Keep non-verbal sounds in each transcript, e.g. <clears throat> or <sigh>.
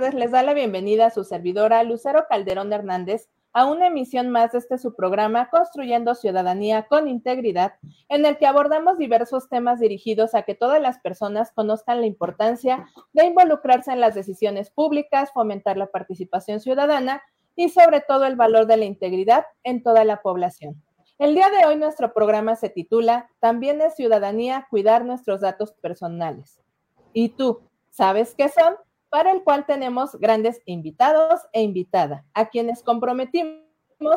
tardes. Les da la bienvenida a su servidora Lucero Calderón Hernández a una emisión más de este su programa Construyendo Ciudadanía con Integridad, en el que abordamos diversos temas dirigidos a que todas las personas conozcan la importancia de involucrarse en las decisiones públicas, fomentar la participación ciudadana y sobre todo el valor de la integridad en toda la población. El día de hoy nuestro programa se titula También es ciudadanía cuidar nuestros datos personales. ¿Y tú, sabes qué son? Para el cual tenemos grandes invitados e invitada, a quienes comprometimos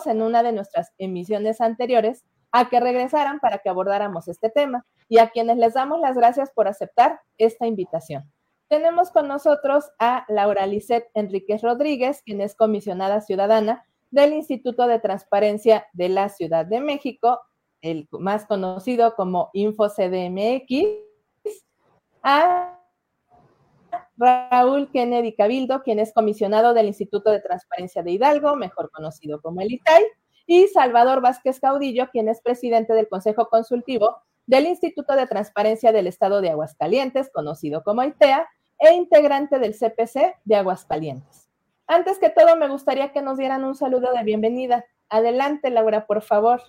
en una de nuestras emisiones anteriores a que regresaran para que abordáramos este tema y a quienes les damos las gracias por aceptar esta invitación. Tenemos con nosotros a Laura Lisset Enríquez Rodríguez, quien es comisionada ciudadana del Instituto de Transparencia de la Ciudad de México, el más conocido como InfoCDMX, a Raúl Kennedy Cabildo, quien es comisionado del Instituto de Transparencia de Hidalgo, mejor conocido como el ITAI, y Salvador Vázquez Caudillo, quien es presidente del Consejo Consultivo del Instituto de Transparencia del Estado de Aguascalientes, conocido como ITEA, e integrante del CPC de Aguascalientes. Antes que todo, me gustaría que nos dieran un saludo de bienvenida. Adelante, Laura, por favor.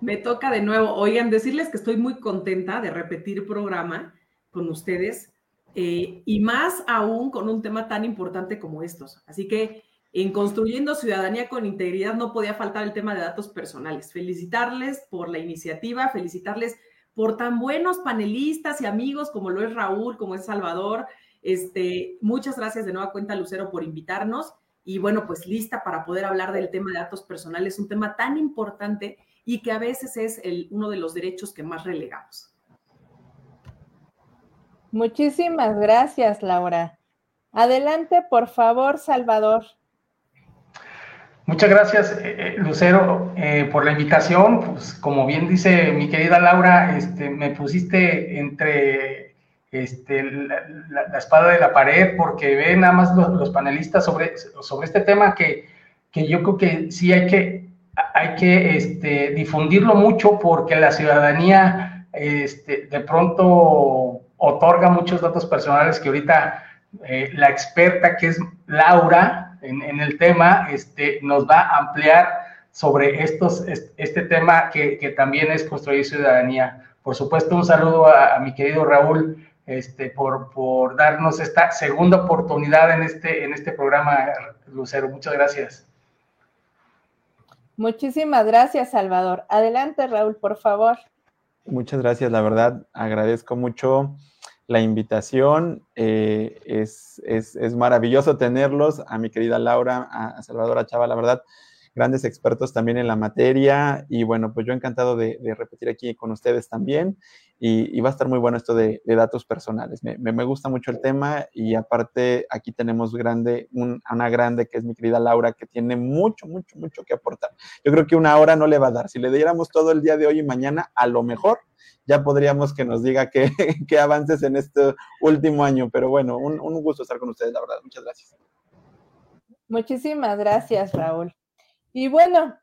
Me toca de nuevo. Oigan, decirles que estoy muy contenta de repetir programa con ustedes eh, y más aún con un tema tan importante como estos. Así que en Construyendo Ciudadanía con Integridad no podía faltar el tema de datos personales. Felicitarles por la iniciativa, felicitarles por tan buenos panelistas y amigos como lo es Raúl, como es Salvador. Este, muchas gracias de nueva cuenta, Lucero, por invitarnos. Y bueno, pues lista para poder hablar del tema de datos personales, un tema tan importante y que a veces es uno de los derechos que más relegamos. Muchísimas gracias, Laura. Adelante, por favor, Salvador. Muchas gracias, eh, eh, Lucero, eh, por la invitación. Pues, como bien dice mi querida Laura, este, me pusiste entre este, la, espada de la pared porque ven nada más los, panelistas sobre, sobre este tema que, que, yo creo que sí hay que, hay que este, difundirlo mucho porque la ciudadanía este, de pronto otorga muchos datos personales que ahorita eh, la experta que es Laura en, el tema este, nos va a ampliar sobre estos, este tema que, también es construir ciudadanía. Por supuesto, un saludo a, mi querido Raúl este, por, por, darnos esta segunda oportunidad en este, en este programa, Lucero. Muchas gracias. Muchísimas gracias, Salvador. Adelante, Raúl, por favor. Muchas gracias, la verdad, agradezco mucho la invitación. Eh, es, maravilloso tenerlos, a mi querida Laura, a, Salvador Chava, la verdad, grandes expertos también en la materia. Y bueno, pues yo encantado de, repetir aquí con ustedes también. Y, va a estar muy bueno esto de, datos personales. Me, gusta mucho el tema y aparte aquí tenemos grande, una grande que es mi querida Laura, que tiene mucho, mucho, mucho que aportar. Yo creo que una hora no le va a dar. Si le diéramos todo el día de hoy y mañana, a lo mejor ya podríamos que nos diga qué, <laughs> avances en este último año. Pero bueno, un, un gusto estar con ustedes, la verdad. Muchas gracias. Muchísimas gracias, Raúl. Y bueno,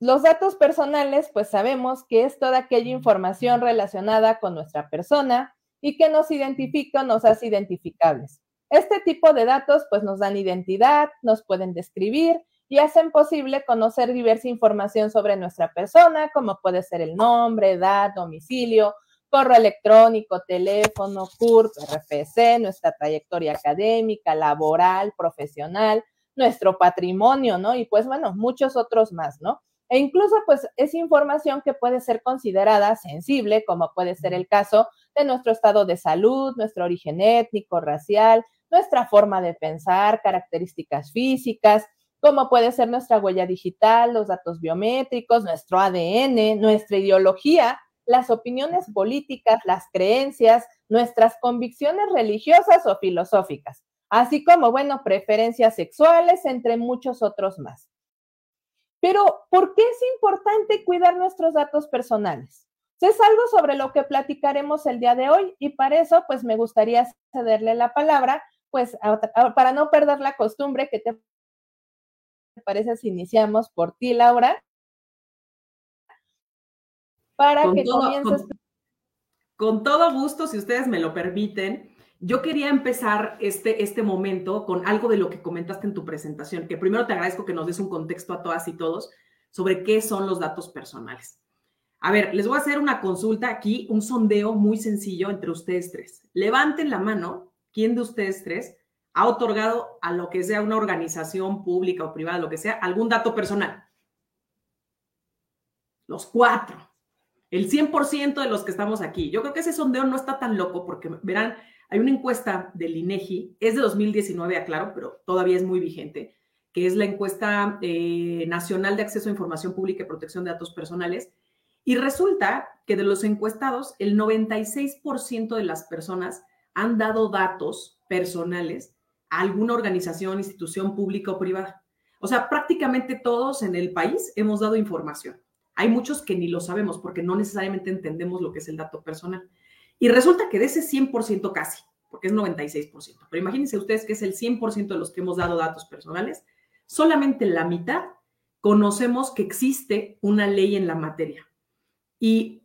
los datos personales, pues sabemos que es toda aquella información relacionada con nuestra persona y que nos identifica, nos hace identificables. Este tipo de datos, pues nos dan identidad, nos pueden describir y hacen posible conocer diversa información sobre nuestra persona, como puede ser el nombre, edad, domicilio, correo electrónico, teléfono, CURP, RFC, nuestra trayectoria académica, laboral, profesional, nuestro patrimonio, ¿no? Y pues bueno, muchos otros más, ¿no? E incluso pues es información que puede ser considerada sensible, como puede ser el caso de nuestro estado de salud, nuestro origen étnico, racial, nuestra forma de pensar, características físicas, como puede ser nuestra huella digital, los datos biométricos, nuestro ADN, nuestra ideología, las opiniones políticas, las creencias, nuestras convicciones religiosas o filosóficas, así como, bueno, preferencias sexuales, entre muchos otros más. Pero, ¿por qué es importante cuidar nuestros datos personales? Es algo sobre lo que platicaremos el día de hoy y para eso, pues me gustaría cederle la palabra, pues para no perder la costumbre, que te parece si iniciamos por ti, Laura? Para que comiences. con todo gusto, si ustedes me lo permiten. Yo quería empezar este, este momento con algo de lo que comentaste en tu presentación, que primero te agradezco que nos des un contexto a todas y todos sobre qué son los datos personales. A ver, les voy a hacer una consulta aquí, un sondeo muy sencillo entre ustedes tres. Levanten la mano, ¿quién de ustedes tres ha otorgado a lo que sea una organización pública o privada, lo que sea, algún dato personal? Los cuatro. El 100% de los que estamos aquí. Yo creo que ese sondeo no está tan loco porque verán, hay una encuesta del INEGI, es de 2019, aclaro, pero todavía es muy vigente, que es la encuesta eh, nacional de acceso a información pública y protección de datos personales. Y resulta que de los encuestados, el 96% de las personas han dado datos personales a alguna organización, institución pública o privada. O sea, prácticamente todos en el país hemos dado información. Hay muchos que ni lo sabemos porque no necesariamente entendemos lo que es el dato personal. Y resulta que de ese 100% casi, porque es 96%, pero imagínense ustedes que es el 100% de los que hemos dado datos personales, solamente la mitad conocemos que existe una ley en la materia. Y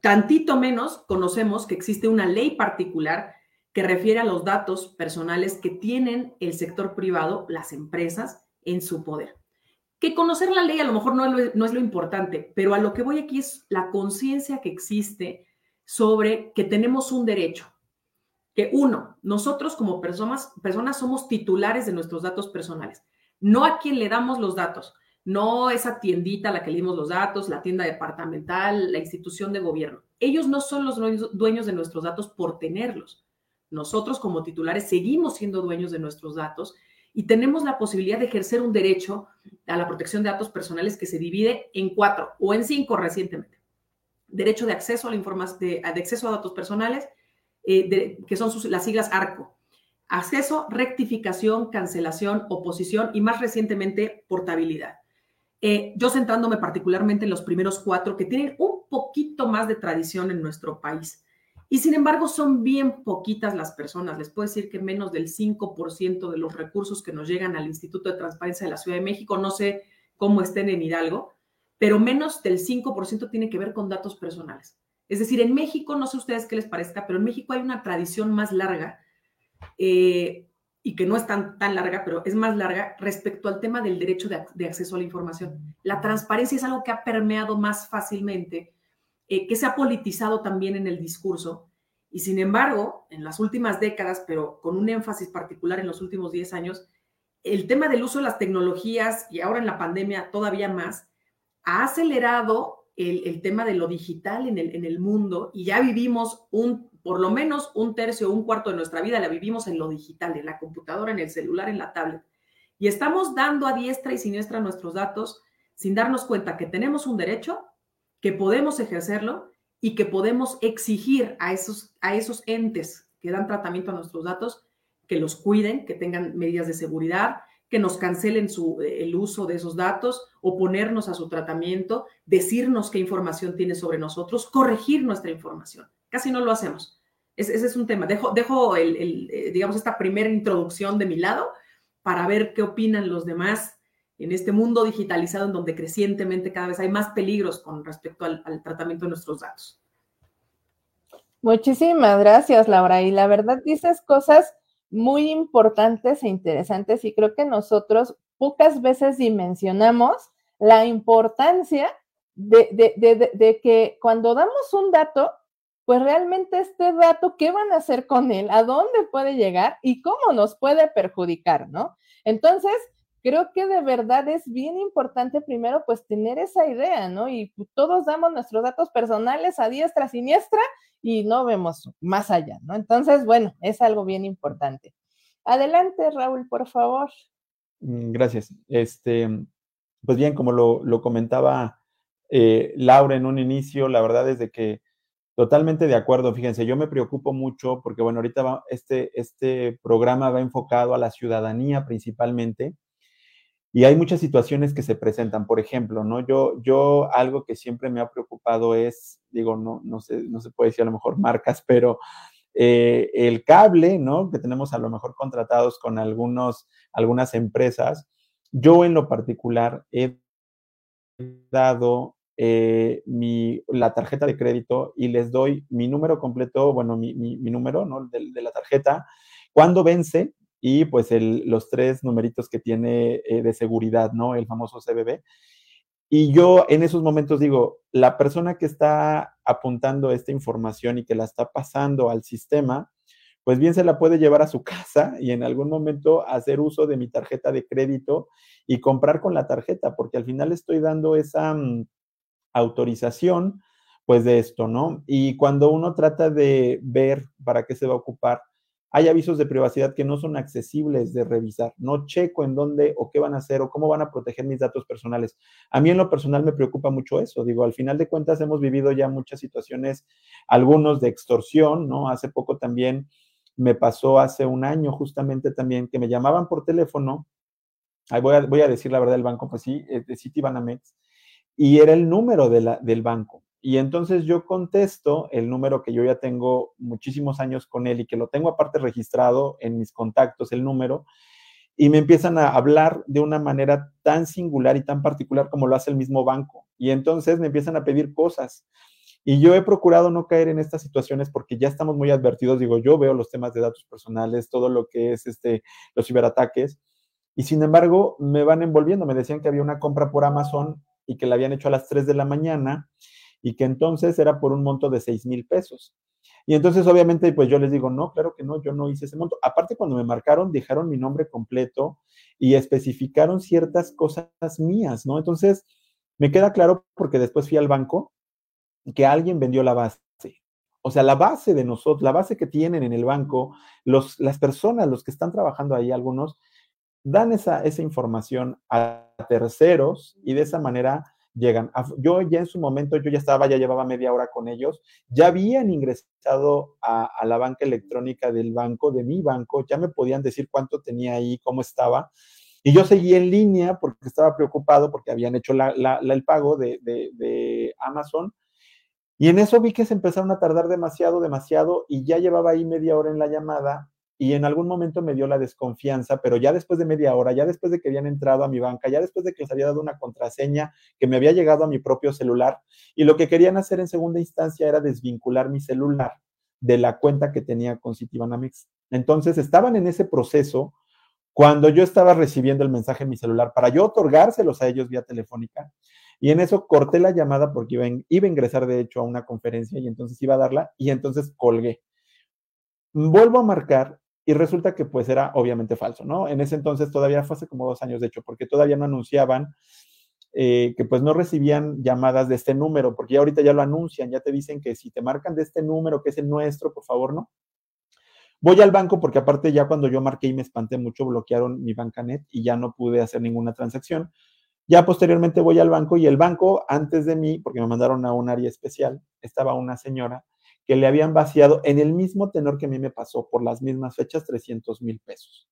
tantito menos conocemos que existe una ley particular que refiere a los datos personales que tienen el sector privado, las empresas, en su poder. Que conocer la ley a lo mejor no es lo, importante, pero a lo que voy aquí es la conciencia que existe sobre que tenemos un derecho. Que uno, nosotros como personas, personas somos titulares de nuestros datos personales, no a quien le damos los datos, no esa tiendita a la que le dimos los datos, la tienda departamental, la institución de gobierno. Ellos no son los dueños de nuestros datos por tenerlos. Nosotros como titulares seguimos siendo dueños de nuestros datos y tenemos la posibilidad de ejercer un derecho a la protección de datos personales que se divide en cuatro o en cinco recientemente derecho de acceso a la información, de, acceso a datos personales, eh, que son las siglas ARCO. Acceso, rectificación, cancelación, oposición y más recientemente portabilidad. Eh, yo centrándome particularmente en los primeros cuatro que tienen un poquito más de tradición en nuestro país. Y sin embargo, son bien poquitas las personas. Les puedo decir que menos del 5% de los recursos que nos llegan al Instituto de Transparencia de la Ciudad de México, no sé cómo estén en Hidalgo, pero menos del 5% tiene que ver con datos personales. Es decir, en México, no sé ustedes qué les parezca, pero en México hay una tradición más larga eh, y que no es tan, tan larga, pero es más larga respecto al tema del derecho de, acceso a la información. La transparencia es algo que ha permeado más fácilmente, eh, que se ha politizado también en el discurso. Y sin embargo, en las últimas décadas, pero con un énfasis particular en los últimos 10 años, el tema del uso de las tecnologías y ahora en la pandemia todavía más, ha acelerado el, tema de lo digital en el, en el, mundo y ya vivimos un, por lo menos un tercio o un cuarto de nuestra vida la vivimos en lo digital, en la computadora, en el celular, en la tablet. Y estamos dando a diestra y siniestra nuestros datos sin darnos cuenta que tenemos un derecho, que podemos ejercerlo y que podemos exigir a esos, a esos entes que dan tratamiento a nuestros datos que los cuiden, que tengan medidas de seguridad, que nos cancelen eh, el uso de esos datos, oponernos a su tratamiento, decirnos qué información tiene sobre nosotros, corregir nuestra información. Casi no lo hacemos. ese es un tema. Dejo, dejo el, eh, digamos, esta primera introducción de mi lado para ver qué opinan los demás en este mundo digitalizado en donde crecientemente cada vez hay más peligros con respecto al, al tratamiento de nuestros datos. Muchísimas gracias, Laura. Y la verdad dices cosas muy importantes e interesantes y creo que nosotros pocas veces dimensionamos la importancia de, que cuando damos un dato, pues realmente este dato, ¿qué van a hacer con él? ¿A dónde puede llegar? ¿Y cómo nos puede perjudicar? ¿No? Entonces, creo que de verdad es bien importante primero pues tener esa idea, ¿no? Y todos damos nuestros datos personales a diestra, siniestra y no vemos más allá, ¿no? Entonces, bueno, es algo bien importante. Adelante, Raúl, por favor. Mm, gracias. Este, pues bien, como lo, comentaba eh, Laura en un inicio, la verdad es de que totalmente de acuerdo. Fíjense, yo me preocupo mucho porque, bueno, ahorita va, este, este programa va enfocado a la ciudadanía principalmente y hay muchas situaciones que se presentan. Por ejemplo, ¿no? Yo, yo algo que siempre me ha preocupado es, digo, no, no, sé, no se puede decir a lo mejor marcas, pero eh, el cable, ¿no? Que tenemos a lo mejor contratados con algunos, algunas empresas. Yo en lo particular he dado eh, mi, la tarjeta de crédito y les doy mi número completo, bueno, mi, número ¿no? de, la tarjeta, cuando vence y pues los tres numeritos que tiene eh, de seguridad, ¿no? El famoso CBB. Y yo en esos momentos digo, la persona que está apuntando esta información y que la está pasando al sistema, pues bien se la puede llevar a su <laughs> casa y en algún momento hacer uso de mi tarjeta de crédito y comprar con la tarjeta, porque al final estoy dando esa mm, autorización, pues de esto, ¿no? Y cuando uno trata de ver para qué se va a ocupar, hay avisos de privacidad que no son accesibles de revisar. No checo en dónde o qué van a hacer o cómo van a proteger mis datos personales. A mí en lo personal me preocupa mucho eso. Digo, al final de cuentas hemos vivido ya muchas situaciones, algunos de extorsión, ¿no? Hace poco también me pasó hace un año justamente también que me llamaban por teléfono. Ahí voy, a, decir la verdad del banco, pues sí, de Citibanamex, y era el número de la, del banco. Y entonces yo contesto el número que yo ya tengo muchísimos años con él y que lo tengo aparte registrado en mis contactos, el número, y me empiezan a hablar de una manera tan singular y tan particular como lo hace el mismo banco. Y entonces me empiezan a pedir cosas. Y yo he procurado no caer en estas situaciones porque ya estamos muy advertidos. Digo, yo veo los temas de datos personales, todo lo que es este, los ciberataques. Y sin embargo, me van envolviendo. Me decían que había una compra por Amazon y que la habían hecho a las 3 de la mañana y que entonces era por un monto de 6 mil pesos. Y entonces, obviamente, pues yo les digo, no, claro que no, yo no hice ese monto. Aparte, cuando me marcaron, dejaron mi nombre completo y especificaron ciertas cosas mías, ¿no? Entonces, me queda claro porque después fui al banco que alguien vendió la base. O sea, la base de nosotros, la base que tienen en el banco, los, las personas, los que están trabajando ahí, algunos, dan esa, esa información a terceros y de esa manera llegan. yo ya en su momento, yo ya estaba, ya llevaba media hora con ellos, ya habían ingresado a, la banca electrónica del banco, de mi banco, ya me podían decir cuánto tenía ahí, cómo estaba. Y yo seguí en línea porque estaba preocupado porque habían hecho el pago de, de, de Amazon y en eso vi que se empezaron a tardar demasiado, demasiado, y ya llevaba ahí media hora en la llamada, y en algún momento me dio la desconfianza, pero ya después de media hora, ya después de que habían entrado a mi banca, ya después de que les había dado una contraseña que me había llegado a mi propio celular, y lo que querían hacer en segunda instancia era desvincular mi celular de la cuenta que tenía con Citibanamex. Entonces estaban en ese proceso cuando yo estaba recibiendo el mensaje en mi celular para yo otorgárselos a ellos vía telefónica. Y en eso corté la llamada porque iba, iba a ingresar de hecho a una conferencia y entonces iba a darla y entonces colgué. Vuelvo a marcar y resulta que pues era obviamente falso, ¿no? En ese entonces todavía fue hace como dos años de hecho, porque todavía no anunciaban eh, que pues no recibían llamadas de este número, porque ya ahorita ya lo anuncian, ya te dicen que si te marcan de este número, que es el nuestro, por favor, no. Voy al banco porque aparte ya cuando yo marqué y me espanté mucho, bloquearon mi bancanet y ya no pude hacer ninguna transacción. Ya posteriormente voy al banco y el banco, antes de mí, porque me mandaron a un área especial, estaba una señora que le habían vaciado en el mismo tenor que a mí me pasó, por las mismas fechas, 300 mil pesos.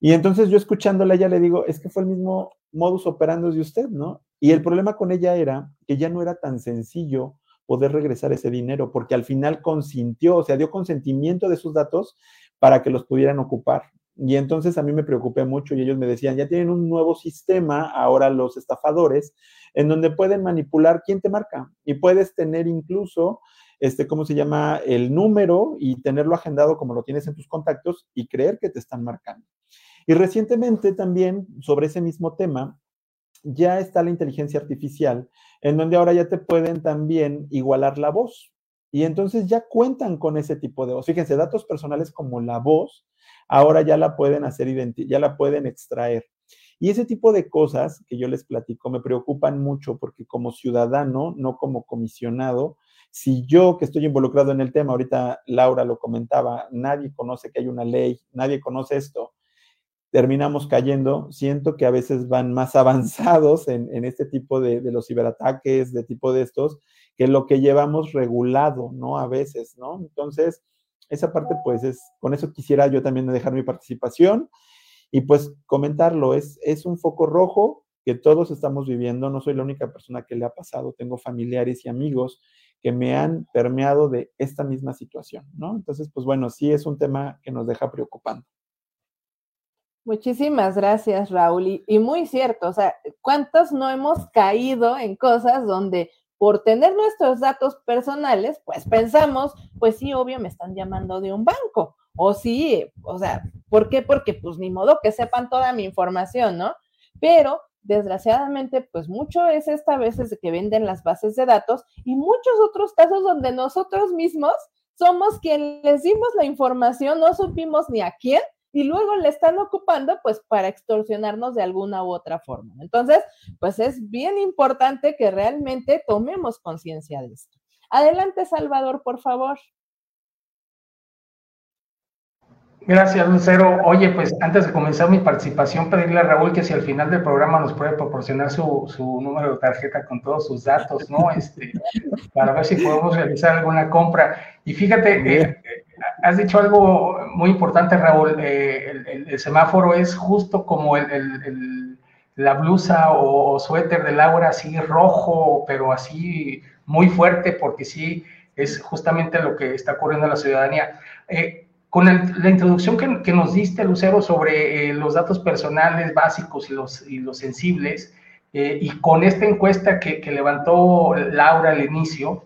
Y entonces yo escuchándola, ella le digo, es que fue el mismo modus operandi de usted, ¿no? Y el problema con ella era que ya no era tan sencillo poder regresar ese dinero, porque al final consintió, o sea, dio consentimiento de sus datos para que los pudieran ocupar. Y entonces a mí me preocupé mucho y ellos me decían, ya tienen un nuevo sistema, ahora los estafadores, en donde pueden manipular quién te marca y puedes tener incluso, este, ¿cómo se llama? El número y tenerlo agendado como lo tienes en tus contactos y creer que te están marcando. Y recientemente también sobre ese mismo tema, ya está la inteligencia artificial, en donde ahora ya te pueden también igualar la voz. Y entonces ya cuentan con ese tipo de voz. Fíjense, datos personales como la voz ahora ya la pueden hacer, ya la pueden extraer. Y ese tipo de cosas que yo les platico me preocupan mucho porque como ciudadano, no como comisionado, si yo que estoy involucrado en el tema, ahorita Laura lo comentaba, nadie conoce que hay una ley, nadie conoce esto, terminamos cayendo. Siento que a veces van más <laughs> avanzados en, este tipo de, de, los ciberataques, de tipo de estos, que lo que llevamos regulado, ¿no? A veces, ¿no? Entonces, esa parte, pues es, con eso quisiera yo también dejar mi participación y pues comentarlo, es, es un foco rojo que todos estamos viviendo, no soy la única persona que le ha pasado, tengo familiares y amigos que me han permeado de esta misma situación, ¿no? Entonces, pues bueno, sí es un tema que nos deja preocupando. Muchísimas gracias, Raúl. Y, muy cierto, o sea, ¿cuántos no hemos caído en cosas donde por tener nuestros datos personales, pues pensamos, pues sí, obvio, me están llamando de un banco. O sí, o sea, ¿por qué? Porque pues ni modo que sepan toda mi información, ¿no? Pero desgraciadamente, pues mucho es esta veces de que venden las bases de datos y muchos otros casos donde nosotros mismos somos quienes les dimos la información, no supimos ni a quién y luego le están ocupando pues para extorsionarnos de alguna u otra forma. Entonces, pues es bien importante que realmente tomemos conciencia de esto. Adelante, Salvador, por favor. Gracias, Lucero. Oye, pues antes de comenzar mi participación, pedirle a Raúl que si al final del programa nos puede proporcionar su, su número de tarjeta con todos sus datos, ¿no? Este, para ver si podemos realizar alguna compra. Y fíjate, eh, has dicho algo muy importante, Raúl. Eh, el, semáforo es justo como el, la blusa o, suéter de Laura, así rojo, pero así muy fuerte, porque sí es justamente lo que está ocurriendo en la ciudadanía. Eh, con la introducción que, nos diste, Lucero, sobre eh, los datos personales básicos y los, sensibles, y con esta encuesta que, que, levantó Laura al inicio,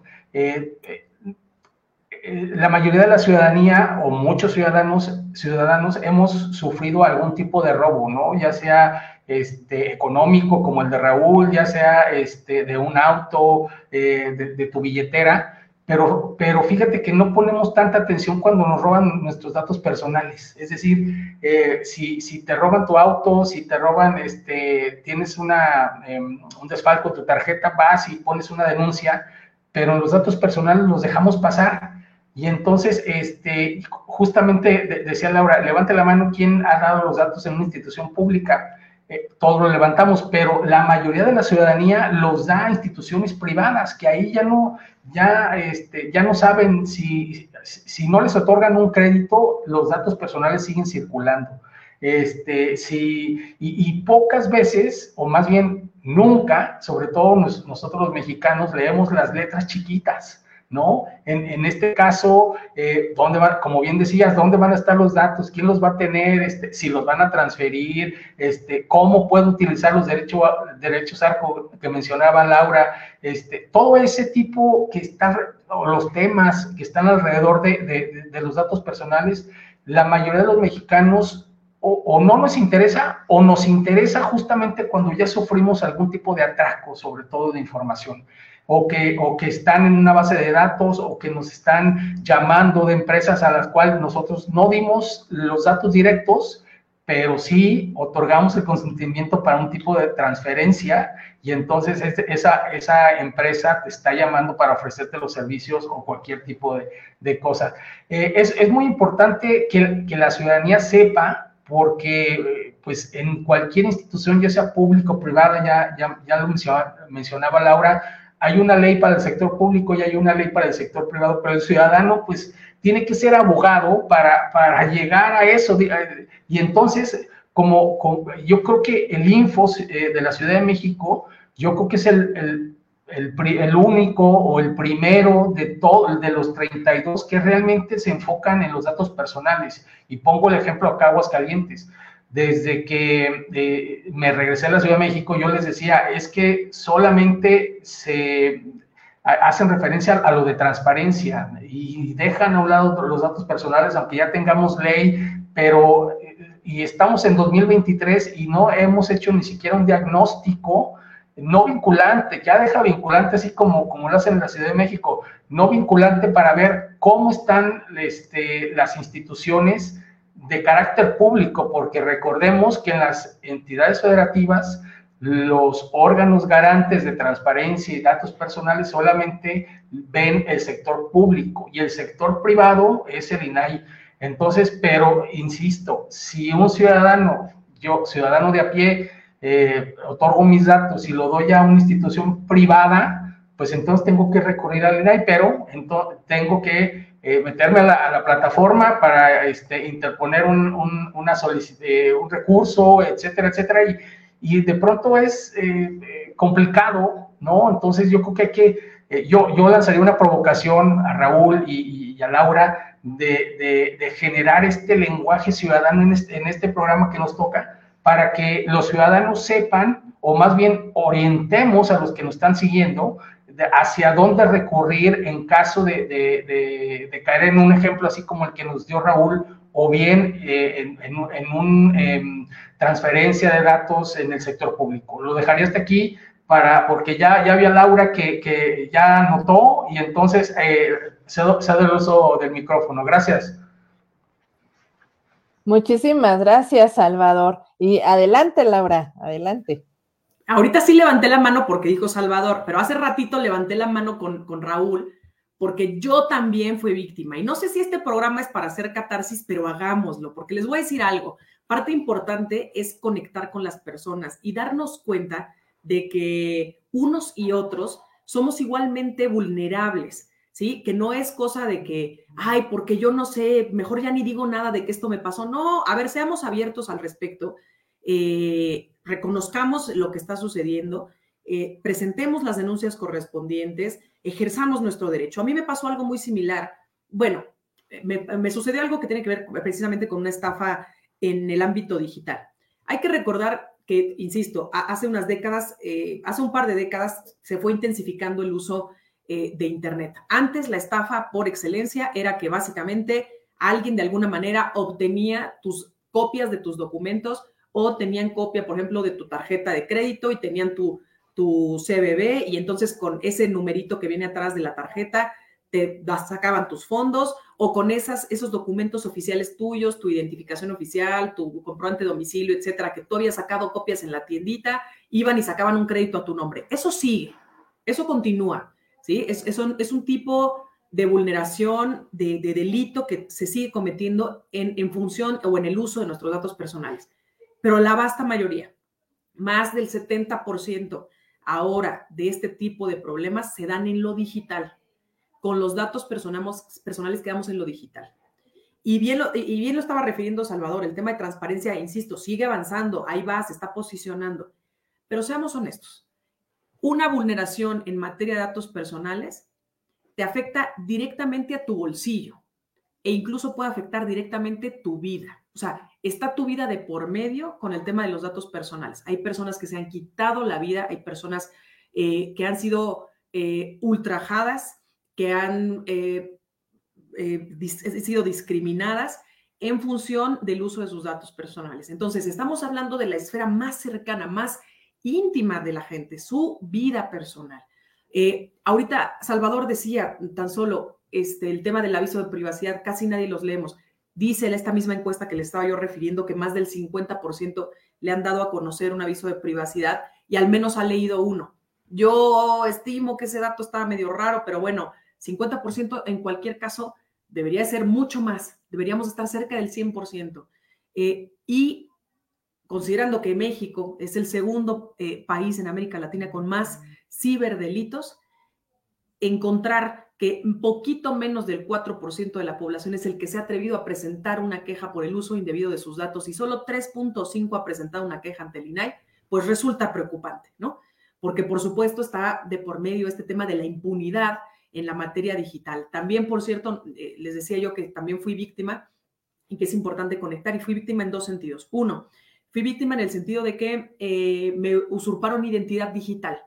eh, la mayoría de la ciudadanía o muchos ciudadanos, ciudadanos hemos sufrido algún tipo de robo, ¿no? Ya sea este, económico como el de Raúl, ya sea este, de un auto, eh, de, tu billetera, pero, pero fíjate que no ponemos tanta atención cuando nos roban nuestros datos personales. Es decir, eh, si, si, te roban tu auto, si te roban, este, tienes una, em, un desfalco tu tarjeta, vas y pones una denuncia, pero los datos personales los dejamos pasar y entonces, este, justamente decía Laura, levante la mano quién ha dado los datos en una institución pública. Eh, todos lo levantamos, pero la mayoría de la ciudadanía los da a instituciones privadas, que ahí ya no, ya, este, ya no saben si, si no les otorgan un crédito, los datos personales siguen circulando. Este, si, y, y pocas veces, o más bien nunca, sobre todo nosotros los mexicanos, leemos las letras chiquitas. ¿No? En, este caso, eh, ¿dónde va, como bien decías, ¿dónde van a estar los datos? ¿Quién los va a tener? Este, si los van a transferir, este, ¿cómo puedo utilizar los derechos, derechos ARCO que mencionaba Laura? Este, todo ese tipo que están, o los temas que están alrededor de, los datos personales, la mayoría de los mexicanos o, no nos interesa o nos interesa justamente cuando ya sufrimos algún tipo de atraco, sobre todo de información o que, o que están en una base de datos o que nos están llamando de empresas a las cuales nosotros no dimos los datos directos, pero sí otorgamos el consentimiento para un tipo de transferencia y entonces esa, esa empresa te está llamando para ofrecerte los servicios o cualquier tipo de, de cosa. Eh, es, es, muy importante que, que, la ciudadanía sepa porque pues en cualquier institución, ya sea público o privada, ya, ya, ya lo mencionaba, mencionaba Laura, hay una ley para el sector público y hay una ley para el sector privado, pero el ciudadano pues tiene que ser abogado para, para llegar a eso. Eh, y entonces, como, yo creo que el Infos eh, de la Ciudad de México, yo creo que es el, el, el, único o el primero de, todo, de los 32 que realmente se enfocan en los datos personales. Y pongo el ejemplo acá, Aguascalientes desde que eh, me regresé a la Ciudad de México, yo les decía, es que solamente se hacen referencia a lo de transparencia y dejan a un lado los datos personales, aunque ya tengamos ley, pero eh, y estamos en 2023 y no hemos hecho ni siquiera un diagnóstico no vinculante, ya deja vinculante así como, como lo hacen en la Ciudad de México, no vinculante para ver cómo están este, las instituciones de carácter público, porque recordemos que en las entidades federativas los órganos garantes de transparencia y datos personales solamente ven el sector público y el sector privado es el INAI. Entonces, pero insisto, si un ciudadano, yo ciudadano de a pie, eh, otorgo mis datos y lo doy a una institución privada, pues entonces tengo que recurrir al INAI, pero entonces tengo que eh, meterme a la, plataforma para este, interponer un, un, una eh, un recurso, etcétera, etcétera, y, y de pronto es eh, complicado, ¿no? Entonces yo creo que hay que, yo, yo lanzaría una provocación a Raúl y, y, a Laura de, generar este lenguaje ciudadano en este, en este programa que nos toca para que los ciudadanos sepan, o más bien orientemos a los que nos están siguiendo, hacia dónde recurrir en caso de, caer en un ejemplo así como el que nos dio Raúl, o bien eh, en, una em, transferencia de datos en el sector público. Lo dejaría hasta aquí para, porque ya, ya había Laura que, ya anotó y entonces eh, cedo, el uso del micrófono. Gracias. Muchísimas gracias, Salvador. Y adelante, Laura, adelante. Ahorita sí levanté la mano porque dijo Salvador, pero hace ratito levanté la mano con, con Raúl porque yo también fui víctima. Y no sé si este programa es para hacer catarsis, pero hagámoslo, porque les voy a decir algo. Parte importante es conectar con las personas y darnos cuenta de que unos y otros somos igualmente vulnerables, ¿sí? Que no es cosa de que, ay, porque yo no sé, mejor ya ni digo nada de que esto me pasó. No, a ver, seamos abiertos al respecto, eh, reconozcamos lo que está sucediendo, eh, presentemos las denuncias correspondientes, ejerzamos nuestro derecho. A mí me pasó algo muy similar. Bueno, me, me sucedió algo que tiene que ver precisamente con una estafa en el ámbito digital. Hay que recordar que, insisto, hace unas décadas, eh, hace un par de décadas se fue intensificando el uso eh, de Internet. Antes la estafa por excelencia era que básicamente alguien de alguna manera obtenía tus copias de tus documentos o tenían copia, por ejemplo, de tu tarjeta de crédito y tenían tu, tu CBB y entonces con ese numerito que viene atrás de la tarjeta te sacaban tus fondos o con esas, esos documentos oficiales tuyos, tu identificación oficial, tu comprobante de domicilio, etcétera, que tú habías sacado copias en la tiendita, iban y sacaban un crédito a tu nombre. Eso sigue, eso continúa, ¿sí? Es, es, un, tipo de vulneración, de, delito que se sigue cometiendo en, en función o en el uso de nuestros datos personales. Pero la vasta mayoría, más del 70% ahora de este tipo de problemas se dan en lo digital con los datos personales, que damos en lo digital. Y bien, lo, y bien lo estaba refiriendo Salvador, el tema de transparencia, insisto, sigue avanzando, ahí va, se está posicionando. Pero seamos honestos, una vulneración en materia de datos personales te afecta directamente a tu bolsillo e incluso puede afectar directamente tu vida. O sea, está tu vida de por medio con el tema de los datos personales. Hay personas que se han quitado la vida, hay personas eh, que han sido eh, ultrajadas que han eh, sido discriminadas en función del uso de sus datos personales. Entonces, estamos hablando de la esfera más cercana, más íntima de la gente, su vida personal. Ahorita Salvador decía tan solo este, el tema del aviso de privacidad, casi nadie los leemos. Dice esta misma encuesta que le estaba yo refiriendo que más del 50% le han dado a conocer un aviso de privacidad y al menos ha leído uno. Yo estimo que ese dato estaba medio raro, pero bueno, 50% en cualquier caso debería ser mucho más, deberíamos estar cerca del 100%. Eh, y considerando que México es el segundo eh, país en América Latina con más ciberdelitos, encontrar que un poquito menos del 4% de la población es el que se ha atrevido a presentar una queja por el uso indebido de sus datos y solo 3.5 ha presentado una queja ante el INAI, pues resulta preocupante, ¿no? Porque por supuesto está de por medio este tema de la impunidad en la materia digital. También, por cierto, eh, les decía yo que también fui víctima y que es importante conectar y fui víctima en dos sentidos. Uno, fui víctima en el sentido de que eh, me usurparon identidad digital.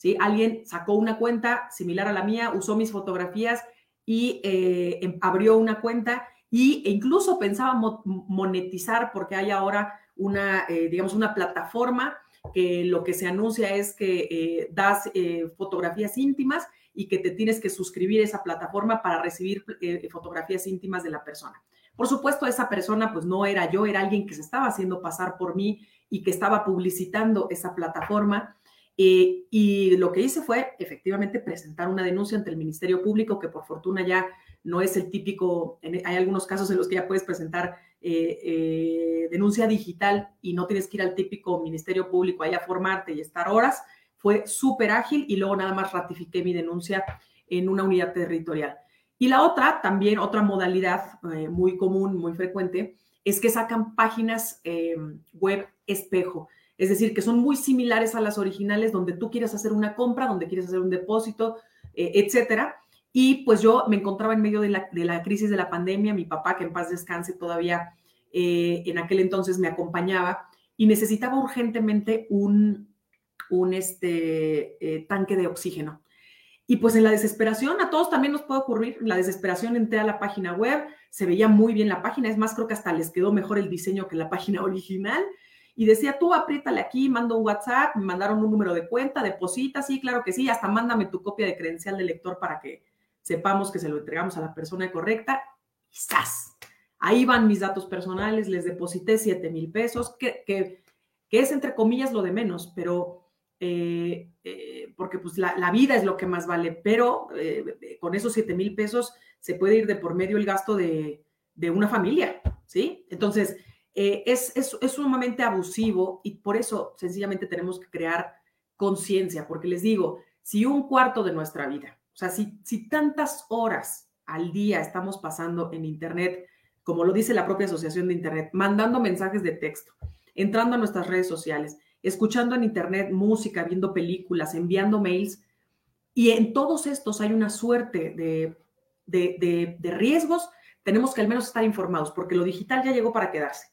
¿Sí? Alguien sacó una cuenta similar a la mía, usó mis fotografías y eh, em, abrió una cuenta y, e incluso pensaba monetizar porque hay ahora una, digamos, una plataforma que lo que se anuncia es que das fotografías íntimas y que te tienes que suscribir a esa plataforma para recibir eh, fotografías íntimas de la persona. Por supuesto, esa persona pues no era yo, era alguien que se estaba haciendo pasar por mí y que estaba publicitando esa plataforma. Eh, y lo que hice fue efectivamente presentar una denuncia ante el Ministerio Público, que por fortuna ya no es el típico, hay algunos casos en los que ya puedes presentar eh, denuncia digital y no tienes que ir al típico Ministerio Público ahí a formarte y estar horas fue súper ágil y luego nada más ratifiqué mi denuncia en una unidad territorial. Y la otra, también otra modalidad eh, muy común, muy frecuente, es que sacan páginas eh, web espejo. Es decir, que son muy similares a las originales donde tú quieres hacer una compra, donde quieres hacer un depósito, eh, etcétera. Y pues yo me encontraba en medio de la, de la crisis de la pandemia, mi papá, que en paz descanse todavía eh, en aquel entonces me acompañaba y necesitaba urgentemente un, un este, eh, tanque de oxígeno. Y pues en la desesperación, a todos también nos puede ocurrir, la desesperación entré a la página web, se veía muy bien la página, es más, creo que hasta les quedó mejor el diseño que la <laughs> página original. Y decía, tú apriétale aquí, mando un WhatsApp, me mandaron un número de cuenta, deposita, sí, claro que sí, hasta mándame tu copia de credencial de lector para que sepamos que se lo entregamos a la persona correcta. Y Ahí van mis datos personales, les deposité 7 mil pesos, que, que, es entre comillas lo de menos, pero eh, eh, porque pues la, vida es lo que más vale, pero eh, con esos 7 mil pesos se puede ir de por medio el gasto de, una familia, ¿sí? Entonces, es, es, es, sumamente abusivo y por eso sencillamente tenemos que crear conciencia, porque les digo, si un cuarto de nuestra vida, o sea, si, si tantas horas al día estamos pasando en Internet, como lo dice la propia Asociación de Internet, mandando mensajes de texto, entrando a nuestras redes sociales, escuchando en Internet música, viendo películas, enviando mails. Y en todos estos hay una suerte de, de, riesgos. Tenemos que al menos estar informados porque lo digital ya llegó para quedarse.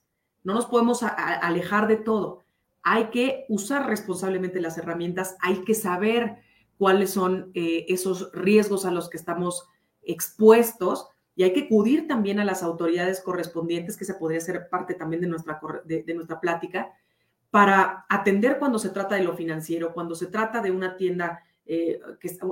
No nos podemos alejar de todo. Hay que usar responsablemente las herramientas, hay que saber cuáles son eh, esos riesgos a los que estamos expuestos y hay que acudir también a las autoridades correspondientes, que se podría ser parte también de nuestra, de, nuestra plática, para atender cuando se trata de lo financiero, cuando se trata de una tienda eh,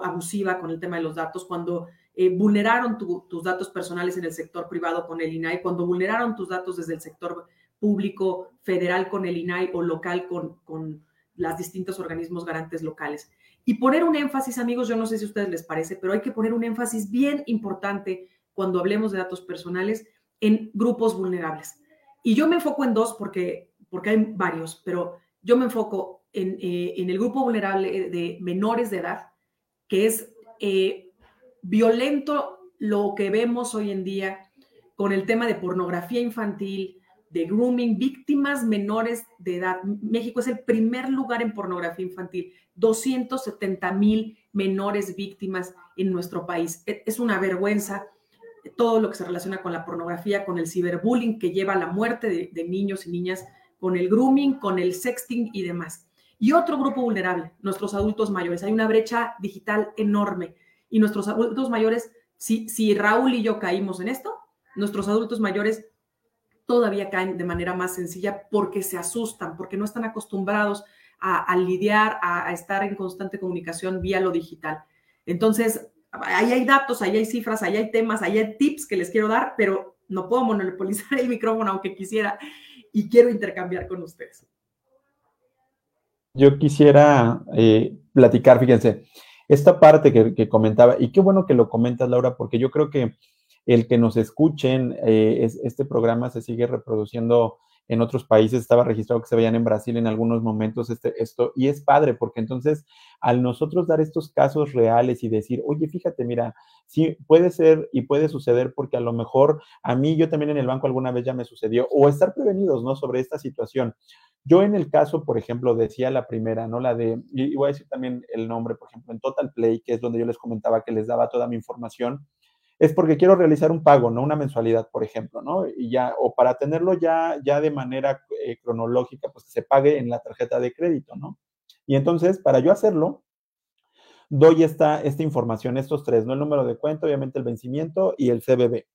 abusiva con el tema de los datos, cuando eh, vulneraron tus datos personales en el sector privado con el INAI, cuando vulneraron tus datos desde el sector público federal con el INAI o local con, con los distintos organismos garantes locales. Y poner un énfasis, amigos, yo no sé si a ustedes les parece, pero hay que poner un énfasis bien importante cuando hablemos de datos personales en grupos vulnerables. Y yo me enfoco en dos porque, porque hay varios, pero yo me enfoco en, eh, el grupo vulnerable de menores de edad, que es eh, violento lo que vemos hoy en día con el tema de pornografía infantil, de grooming, víctimas menores de edad. México es el primer lugar en pornografía infantil, 270 mil menores víctimas en nuestro país. E, es una vergüenza todo lo que se relaciona con la pornografía, con el ciberbullying que lleva a la muerte de, niños y niñas, con el grooming, con el sexting y demás. Y otro grupo vulnerable, nuestros adultos mayores. Hay una brecha digital enorme y nuestros adultos mayores, si, si Raúl y yo caímos en esto, nuestros adultos mayores todavía caen de manera más sencilla porque se asustan, porque no están acostumbrados a, lidiar, a, estar en constante comunicación vía lo digital. Entonces, ahí hay datos, ahí hay cifras, ahí hay temas, ahí hay tips que les quiero dar, pero no puedo monopolizar <laughs> el micrófono aunque quisiera y quiero intercambiar con ustedes. Yo quisiera eh, platicar, fíjense, esta parte que, comentaba, y qué bueno que lo comentas, Laura, porque yo creo que el que nos escuchen, eh, este programa se sigue reproduciendo en otros países, estaba registrado que se veían en Brasil en algunos momentos este, esto, y es padre porque entonces al nosotros dar estos casos reales y decir, oye, fíjate, mira, sí, puede ser y puede suceder porque a lo mejor a mí, yo también en el banco alguna vez ya me sucedió, o estar prevenidos, ¿no? Sobre esta situación. Yo en el caso, por ejemplo, decía la primera, ¿no? La de, y voy a decir también el nombre, por ejemplo, en Total Play, que es donde yo les comentaba que les daba toda mi información, es porque quiero realizar un pago, no una mensualidad, por ejemplo, ¿no? Y ya, o para tenerlo ya, ya de manera eh, cronológica, pues que se pague en la tarjeta de crédito, ¿no? Y entonces, para yo hacerlo, doy esta, esta información, estos tres, ¿no? El número de cuenta, obviamente el vencimiento y el CBB.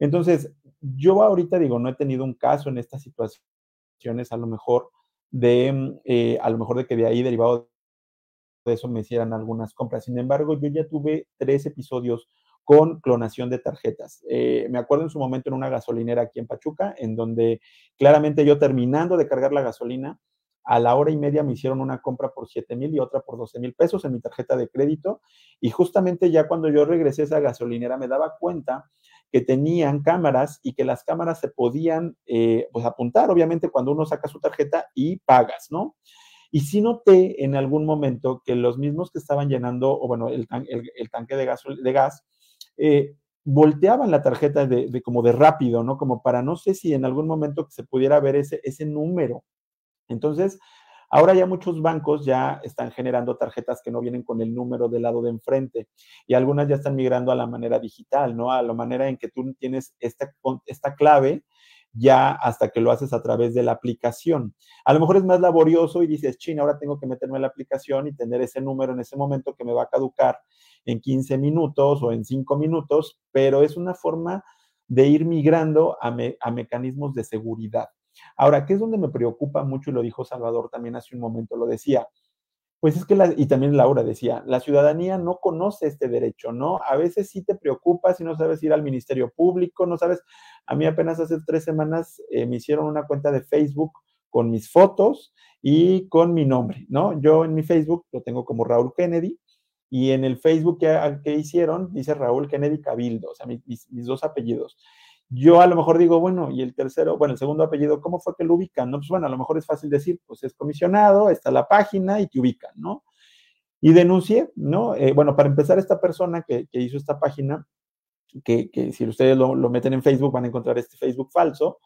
Entonces, yo ahorita digo, no he tenido un caso en estas situaciones, a lo mejor de, eh, a lo mejor de que de ahí derivado de eso me hicieran algunas compras. Sin embargo, yo ya tuve tres episodios con clonación de tarjetas. Eh, me acuerdo en su momento en una gasolinera aquí en Pachuca, en donde claramente yo terminando de cargar la gasolina, a la hora y media me hicieron una compra por 7 mil y otra por 12 mil pesos en mi tarjeta de crédito. Y justamente ya cuando yo regresé a esa gasolinera me daba cuenta que tenían cámaras y que las cámaras se podían eh, pues apuntar, obviamente, cuando uno saca su tarjeta y pagas, ¿no? Y sí noté en algún momento que los mismos que estaban llenando, o bueno, el, el tanque de gas, de gas eh, volteaban la tarjeta de, como de rápido, ¿no? Como para no sé si en algún momento se pudiera ver ese, ese número. Entonces, Ahora ya muchos bancos ya están generando tarjetas que no vienen con el número del lado de enfrente y algunas ya están migrando a la manera digital, ¿no? A la manera en que tú tienes esta, esta clave ya hasta que lo haces a través de la aplicación. A lo mejor es más laborioso y dices, china, ahora tengo que meterme en la aplicación y tener ese número en ese momento que me va a caducar en 15 minutos o en 5 minutos, pero es una forma de ir migrando a, a mecanismos de seguridad. Ahora, ¿qué es donde me preocupa mucho? Y lo dijo Salvador también hace un momento, lo decía. Pues es que, la, y también Laura decía, la ciudadanía no conoce este derecho, ¿no? A veces sí te preocupa si no sabes ir al Ministerio Público, no sabes. A mí apenas hace tres semanas eh, me hicieron una cuenta de Facebook con mis fotos y con mi nombre, ¿no? Yo en mi Facebook lo tengo como Raúl Kennedy y en el Facebook que, que hicieron dice Raúl Kennedy Cabildo, o sea, mis, mis dos apellidos. Yo a lo mejor digo, bueno, y el tercero, bueno, el segundo apellido, ¿cómo fue que lo ubican? No, pues bueno, a lo mejor es fácil decir, pues es comisionado, está la página y te ubican, ¿no? Y denuncié, ¿no? Eh, bueno, para empezar, esta persona que, hizo esta página, que, si ustedes lo, meten en Facebook van a encontrar este Facebook falso,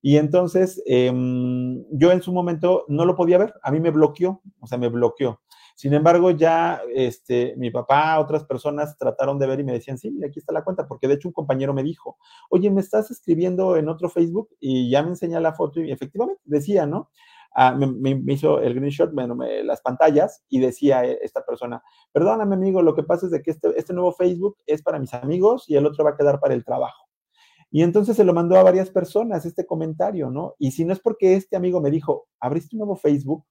y entonces em, yo en su momento no lo podía ver, a mí me bloqueó, o sea, me bloqueó. Sin embargo, ya este, mi papá, otras personas trataron de ver y me decían, sí, aquí está la cuenta, porque de hecho un compañero me dijo, oye, me estás escribiendo en otro Facebook y ya me enseña la foto y efectivamente decía, ¿no? Ah, me, hizo el screenshot, bueno, las pantallas y decía eh, esta persona, perdóname amigo, lo que pasa es de que este, este nuevo Facebook es para mis amigos y el otro va a quedar para el trabajo. Y entonces se lo mandó a varias personas este comentario, ¿no? Y si no es porque este amigo me dijo, abriste un nuevo Facebook,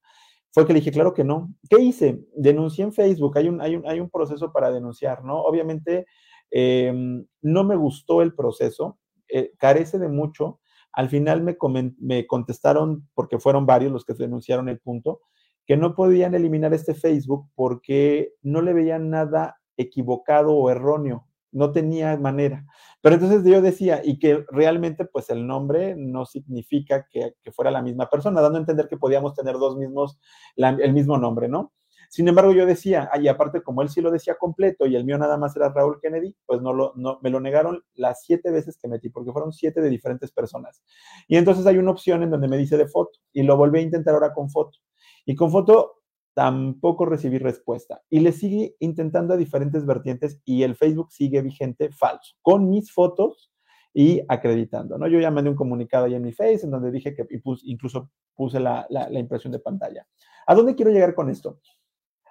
fue que le dije, claro que no. ¿Qué hice? Denuncié en Facebook, hay un, hay un, hay un proceso para denunciar, ¿no? Obviamente em, no me gustó el proceso, eh, carece de mucho. Al final me, me contestaron, porque fueron varios los que denunciaron el punto, que no podían eliminar este Facebook porque no le veían nada equivocado o erróneo no tenía manera. Pero entonces yo decía, y que realmente pues el nombre no significa que, fuera la misma persona, dando a entender que podíamos tener dos mismos, el mismo nombre, ¿no? Sin embargo, yo decía, y aparte como él sí lo decía completo y el mío nada más era Raúl Kennedy, pues no lo, no, me lo negaron las siete veces que metí, porque fueron siete de diferentes personas. Y entonces hay una opción en donde me dice de foto, y lo volví a intentar ahora con foto. Y con foto tampoco recibí respuesta. Y le sigue intentando a diferentes vertientes y el Facebook sigue vigente falso, con mis fotos y acreditando, ¿no? Yo ya mandé un comunicado ahí en mi Face en donde dije que incluso puse la, impresión de pantalla. ¿A dónde quiero llegar con esto?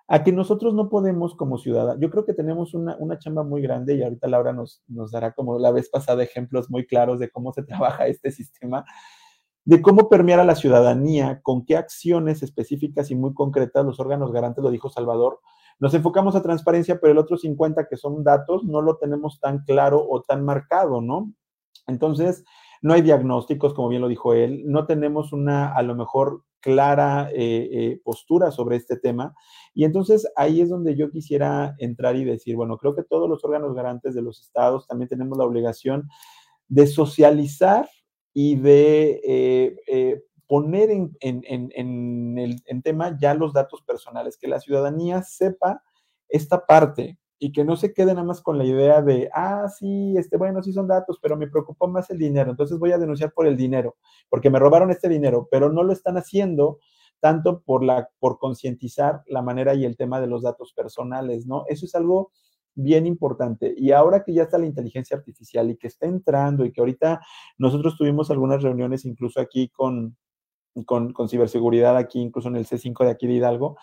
A que nosotros no podemos como ciudadanos, yo creo que tenemos una, una chamba muy grande y ahorita Laura nos, nos dará como la vez pasada ejemplos muy claros de cómo se <laughs> trabaja este sistema, de cómo permear a la ciudadanía, con qué acciones específicas y muy concretas los órganos garantes, lo dijo Salvador. Nos enfocamos a transparencia, pero el otro 50 que son datos no lo tenemos tan claro o tan marcado, ¿no? Entonces, no hay diagnósticos, como bien lo dijo él, no tenemos una, a lo mejor, clara eh, eh, postura sobre este tema. Y entonces ahí es donde yo quisiera entrar y decir, bueno, creo que todos los órganos garantes de los estados también tenemos la obligación de socializar y de eh, eh, poner en, el tema ya los datos personales, que la ciudadanía sepa esta parte y que no se quede nada más con la idea de, ah, sí, este, bueno, sí son datos, pero me preocupó más el dinero, entonces voy a denunciar por el dinero, porque me robaron este dinero, pero no lo están haciendo tanto por la por concientizar la manera y el tema de los datos personales, ¿no? Eso es algo bien importante. Y ahora que ya está la inteligencia artificial y que está entrando y que ahorita nosotros tuvimos algunas reuniones incluso aquí con, con, ciberseguridad, aquí incluso en el C5 de aquí de Hidalgo,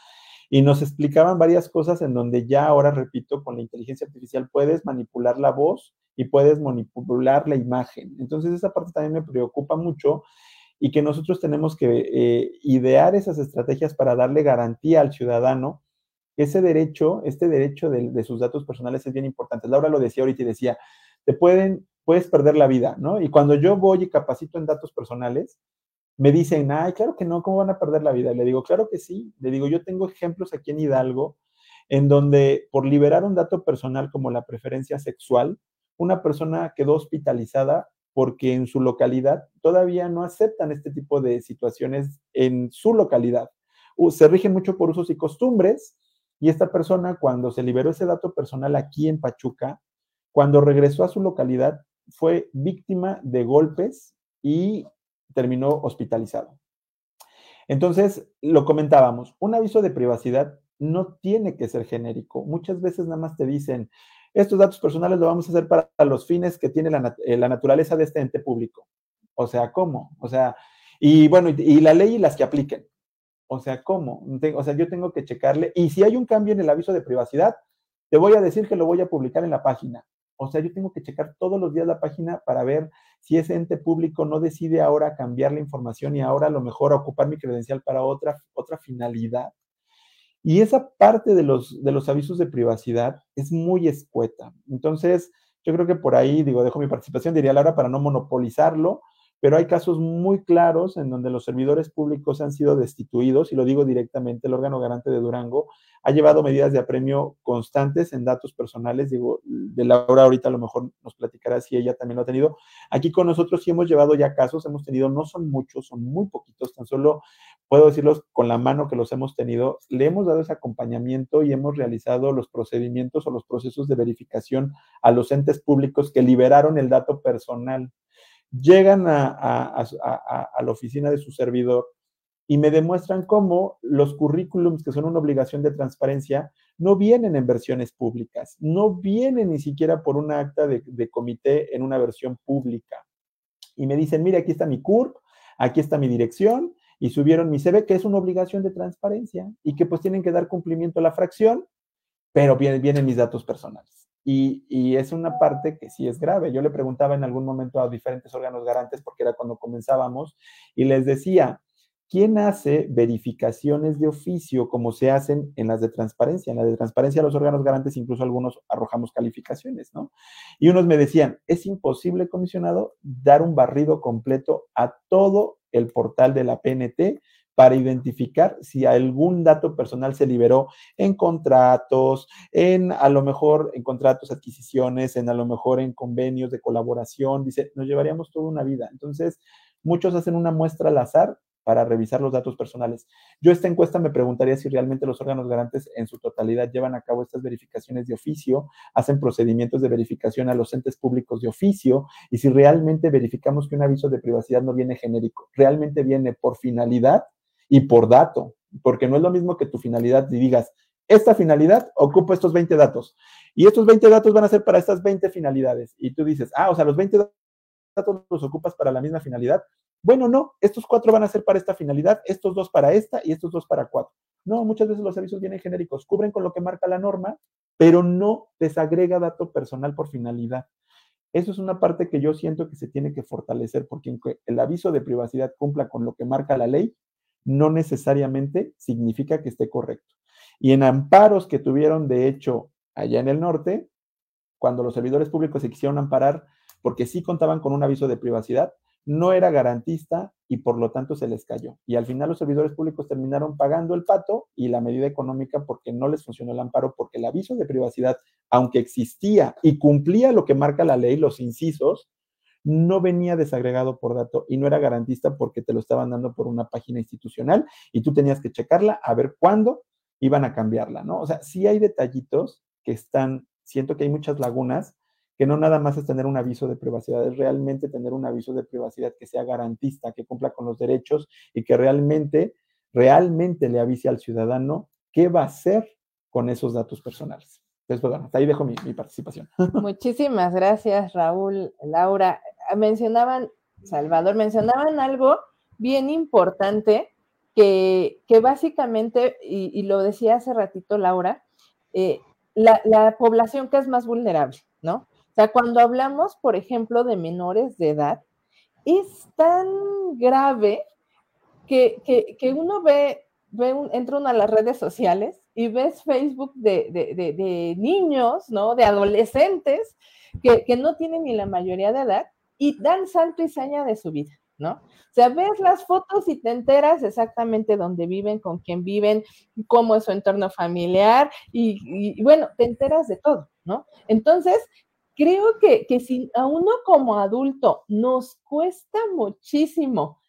y nos explicaban varias cosas en donde ya ahora, repito, con la inteligencia artificial puedes manipular la voz y puedes manipular la imagen. Entonces esa parte también me preocupa mucho y que nosotros tenemos que eh, idear esas estrategias para darle garantía al ciudadano ese derecho, este derecho de, sus datos personales es bien importante. Laura lo decía ahorita y decía, te pueden, puedes perder la vida, ¿no? Y cuando yo voy y capacito en datos personales, me dicen, ay, claro que no, ¿cómo van a perder la vida? le digo, claro que sí. Le digo, yo tengo ejemplos aquí en Hidalgo en donde por liberar un dato personal como la preferencia sexual, una persona quedó hospitalizada porque en su localidad todavía no aceptan este tipo de situaciones en su localidad. Se rigen mucho por usos y costumbres y esta persona, cuando se liberó ese dato personal aquí en Pachuca, cuando regresó a su localidad, fue víctima de golpes y terminó hospitalizado. Entonces, lo comentábamos, un aviso de privacidad no tiene que ser genérico. Muchas veces nada más te dicen, estos datos personales lo vamos a hacer para los fines que tiene la, eh, naturaleza de este ente público. O sea, ¿cómo? O sea, y bueno, y, la ley y las que apliquen. O sea, ¿cómo? O sea, yo tengo que checarle. Y si hay un cambio en el aviso de privacidad, te voy a decir que lo voy a publicar en la página. O sea, yo tengo que checar todos los días la página para ver si ese ente público no decide ahora cambiar la información y ahora a lo mejor ocupar mi credencial para otra, otra finalidad. Y esa parte de los, de los avisos de privacidad es muy escueta. Entonces, yo creo que por ahí, digo, dejo mi participación, diría Laura, para no monopolizarlo, pero hay casos muy claros en donde los servidores públicos han sido destituidos, y lo digo directamente, el órgano garante de Durango ha llevado medidas de apremio constantes en datos personales, digo, de Laura ahorita a lo mejor nos platicará si ella también lo ha tenido. Aquí con nosotros sí hemos llevado ya casos, hemos tenido, no son muchos, son muy poquitos, tan solo puedo decirlos con la mano que los hemos tenido, le hemos dado ese acompañamiento y hemos realizado los procedimientos o los procesos de verificación a los entes públicos que liberaron el dato personal llegan a, la oficina de su servidor y me demuestran cómo los currículums, que son una obligación de transparencia, no vienen en versiones públicas, no vienen ni siquiera por un acta de, comité en una versión pública. Y me dicen, mire, aquí está mi CURP, aquí está mi dirección, y subieron mi CV, que es una obligación de transparencia, y que pues tienen que dar cumplimiento a la fracción, pero vienen mis datos personales. Y, es una parte que sí es grave. Yo le preguntaba en algún momento a diferentes órganos garantes, porque era cuando comenzábamos, y les decía, ¿quién hace verificaciones de oficio como se hacen en las de transparencia? En las de transparencia los órganos garantes, incluso algunos arrojamos calificaciones, ¿no? Y unos me decían, es imposible, comisionado, dar un barrido completo a todo el portal de la PNT para identificar si algún dato personal se liberó en contratos, en a lo mejor en contratos, adquisiciones, en a lo mejor en convenios de colaboración. Dice, nos llevaríamos toda una vida. Entonces, muchos hacen una muestra al azar para revisar los datos personales. Yo esta encuesta me preguntaría si realmente los órganos garantes en su totalidad llevan a cabo estas verificaciones de oficio, hacen procedimientos de verificación a los entes públicos de oficio y si realmente verificamos que un aviso de privacidad no viene genérico, realmente viene por finalidad y por dato, porque no es lo mismo que tu finalidad y digas, esta finalidad ocupa estos 20 datos y estos 20 datos van a ser para estas 20 finalidades. Y tú dices, ah, o sea, los 20 datos los ocupas para la misma finalidad. Bueno, no, estos cuatro van a ser para esta finalidad, estos dos para esta y estos dos para cuatro. No, muchas veces los avisos vienen genéricos, cubren con lo que marca la norma, pero no desagrega dato personal por finalidad. Eso es una parte que yo siento que se tiene que fortalecer, porque el aviso de privacidad cumpla con lo que marca la ley, no necesariamente significa que esté correcto. Y en amparos que tuvieron, de hecho, allá en el norte, cuando los servidores públicos se quisieron amparar porque sí contaban con un aviso de privacidad, no era garantista y por lo tanto se les cayó. Y al final los servidores públicos terminaron pagando el pato y la medida económica porque no les funcionó el amparo, porque el aviso de privacidad, aunque existía y cumplía lo que marca la ley, los incisos, no venía desagregado por dato y no era garantista porque te lo estaban dando por una página institucional y tú tenías que checarla a ver cuándo iban a cambiarla, ¿no? O sea, sí hay detallitos que están, siento que hay muchas lagunas, que no nada más es tener un aviso de privacidad, es realmente tener un aviso de privacidad que sea garantista, que cumpla con los derechos y que realmente, realmente le avise al ciudadano qué va a hacer con eesos datos personales. Entonces, pues, bueno, hasta ahí dejo mi participación. <laughs> Muchísimas gracias, Raúl, Laura mencionaban, Salvador, mencionaban algo bien importante que, básicamente, y, lo decía hace ratito Laura, eh, la, la, población que es más vulnerable, ¿no? O sea, cuando hablamos, por ejemplo, de menores de edad, es tan grave que, uno ve, ve entra uno a las redes sociales y ves Facebook de, de, niños, ¿no? De adolescentes que, que, no tienen ni la mayoría de edad y dan salto y seña de su vida, ¿no? O sea, ves las fotos y te enteras exactamente dónde viven, con quién viven, cómo es su entorno familiar y, bueno, te enteras de todo, ¿no? Entonces, creo que, que si a uno como adulto nos cuesta muchísimo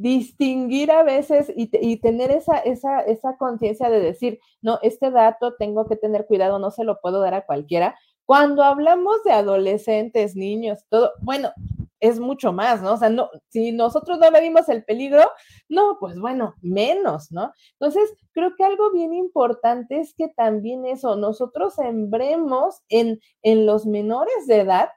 distinguir a veces y, y tener esa, esa, esa conciencia de decir, no, este dato tengo que tener cuidado, no se lo puedo dar a cualquiera, cuando hablamos de adolescentes, niños, todo, bueno, es mucho más, ¿no? O sea, no, si nosotros no medimos el peligro, no, pues bueno, menos, ¿no? Entonces, creo que algo bien importante es que también eso, nosotros sembremos en, en los menores de edad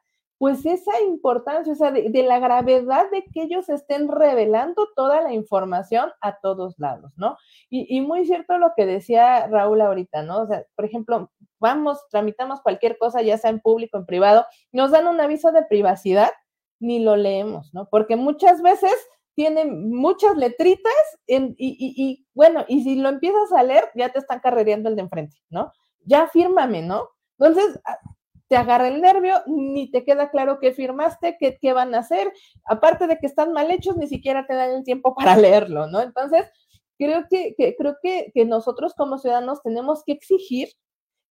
pues esa importancia, o sea, de, la gravedad de que ellos estén revelando toda la información a todos lados, ¿no? Y, muy cierto lo que decía Raúl ahorita, ¿no? O sea, por ejemplo, vamos, tramitamos cualquier cosa, ya sea en público, en privado, nos dan un aviso de privacidad, ni lo leemos, ¿no? Porque muchas veces tienen muchas letritas y, bueno, y si lo empiezas a leer, ya te están carrereando el de enfrente, ¿no? Ya fírmame, ¿no? Entonces, te agarra el nervio, ni te queda claro qué firmaste, qué, qué van a hacer. Aparte de que están mal hechos, ni siquiera te dan el tiempo <laughs> para leerlo, ¿no? Entonces, creo que, creo que, nosotros como ciudadanos tenemos que exigir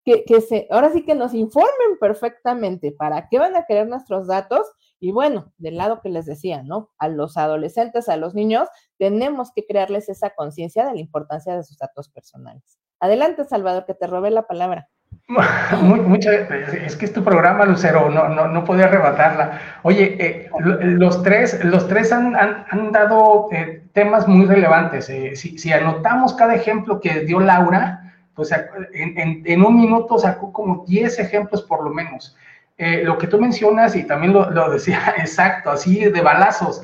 que, que, se, ahora sí que nos informen perfectamente para qué van a querer nuestros datos. Y bueno, del lado que les decía, ¿no? A los adolescentes, a los niños, tenemos que crearles esa conciencia de la importancia de sus datos personales. Adelante, Salvador, que te robé la palabra. <laughs> es que es tu programa, Lucero, no, no, no podía arrebatarla. Oye, eh, los tres, los tres han, han, dado eh, temas muy relevantes. Eh, si, anotamos cada ejemplo que dio Laura, pues en, en, un minuto sacó como 10 ejemplos por lo menos. lo que tú mencionas, y también lo, lo decía <laughs> exacto, así de balazos,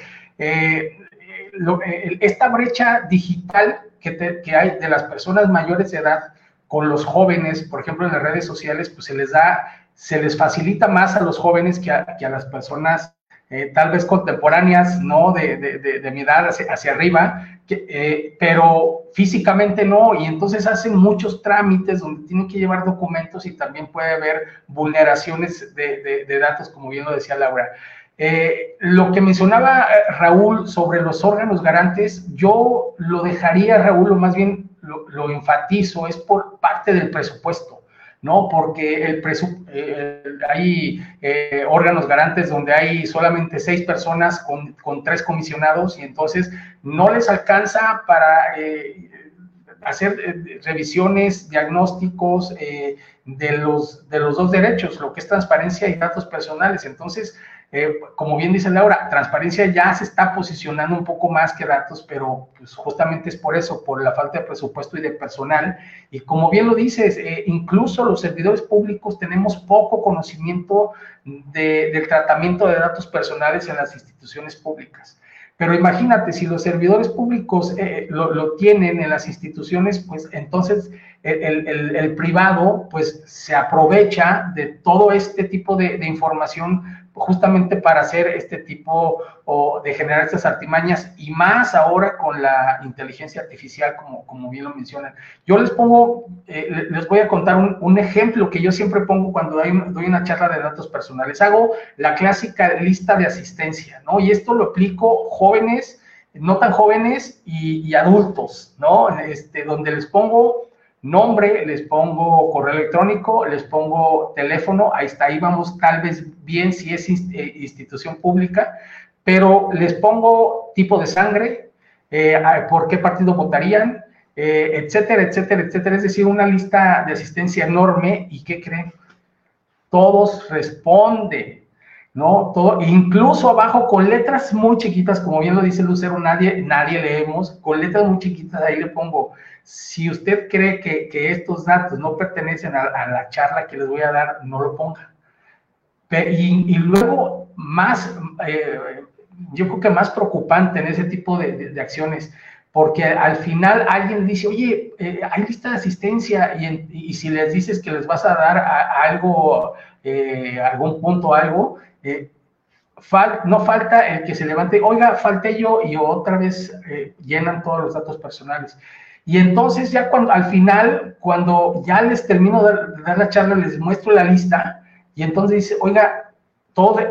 esta brecha digital que, que hay de las personas mayores de edad, con los jóvenes, por ejemplo, en las redes sociales, pues se les da, se les facilita más a los jóvenes que a, las personas eh, tal vez contemporáneas, ¿no? De, de, mi edad hacia, arriba, eh, pero físicamente no, y entonces hacen muchos trámites donde tienen que llevar documentos y también puede haber vulneraciones de, datos, como bien lo decía Laura. Eh, lo que mencionaba Raúl sobre los órganos garantes, yo lo dejaría, Raúl, o más bien lo, enfatizo, es por parte del presupuesto, ¿no? Porque el eh, hay eh, órganos garantes donde hay solamente seis personas con, con, tres comisionados y entonces no les alcanza para eh, hacer revisiones, diagnósticos de, los, de los dos derechos, lo que es transparencia y datos personales. Entonces, eh, como bien dice Laura, transparencia ya se está posicionando un poco más que datos, pero pues, justamente es por eso, por la falta de presupuesto y de personal. Y como bien lo dices, eh, incluso los servidores públicos tenemos poco conocimiento del tratamiento de datos personales en las instituciones públicas. Pero imagínate, si los servidores públicos eh, lo, tienen en las instituciones, pues entonces el, privado pues se aprovecha de todo este tipo de, de información justamente para hacer este tipo o de generar estas artimañas y más ahora con la inteligencia artificial, como, como bien lo mencionan. Yo les pongo, eh, les voy a contar un, ejemplo que yo siempre pongo cuando doy, doy, una charla de datos personales. Hago la clásica lista de asistencia, ¿no? Y esto lo aplico jóvenes, no tan jóvenes y, y adultos, ¿no? Este, donde les pongo nombre, les pongo correo electrónico, les pongo teléfono, ahí está, ahí vamos tal vez bien si es eh, institución pública, pero les pongo tipo de sangre, eh, por qué partido votarían, eh, etcétera, etcétera, etcétera. Es decir, una lista de asistencia enorme y ¿qué creen? Todos responden, ¿no? Todo, incluso abajo con letras muy chiquitas, como bien lo dice Lucero, nadie, nadie leemos, con letras muy chiquitas ahí le pongo si usted cree que, estos datos no pertenecen a, la charla que les voy a dar, no lo ponga. Y, luego, más, eh, yo creo que más preocupante en ese tipo de, acciones, porque al final alguien dice, oye, eh, hay lista de asistencia y, si les dices que les vas a dar algo, eh, algún punto, algo, no falta el que se levante, oiga, falté yo y otra vez llenan todos los datos personales. Y entonces ya cuando, al final, cuando ya les termino de, dar la charla, les muestro la lista y entonces dice, oiga,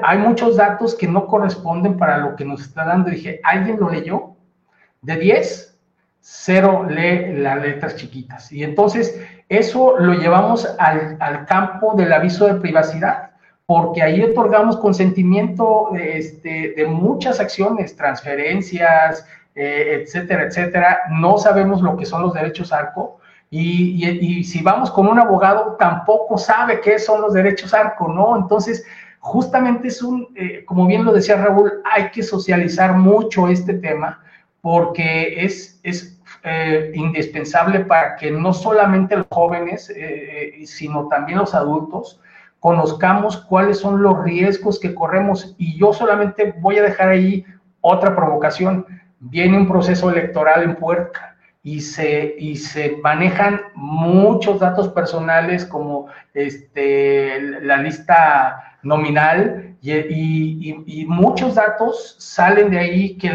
hay muchos datos que no corresponden para lo que nos está dando. dije, ¿alguien lo leyó? De 10, 0 lee las letras chiquitas. Y entonces eso lo llevamos al, al campo del aviso de privacidad porque ahí otorgamos consentimiento este, de muchas acciones, transferencias, eh, etcétera, etcétera. No sabemos lo que son los derechos ARCO. Y, si vamos con un abogado, tampoco sabe qué son los derechos ARCO, ¿no? Entonces, justamente es un, eh, como bien lo decía Raúl, hay que socializar mucho este tema porque es, es eh, indispensable para que no solamente los jóvenes, sino también los adultos, conozcamos cuáles son los riesgos que corremos. Y yo solamente voy a dejar ahí otra provocación. Viene un proceso electoral en puerta y se, y se manejan muchos datos personales como este, la lista nominal y, muchos datos salen de ahí que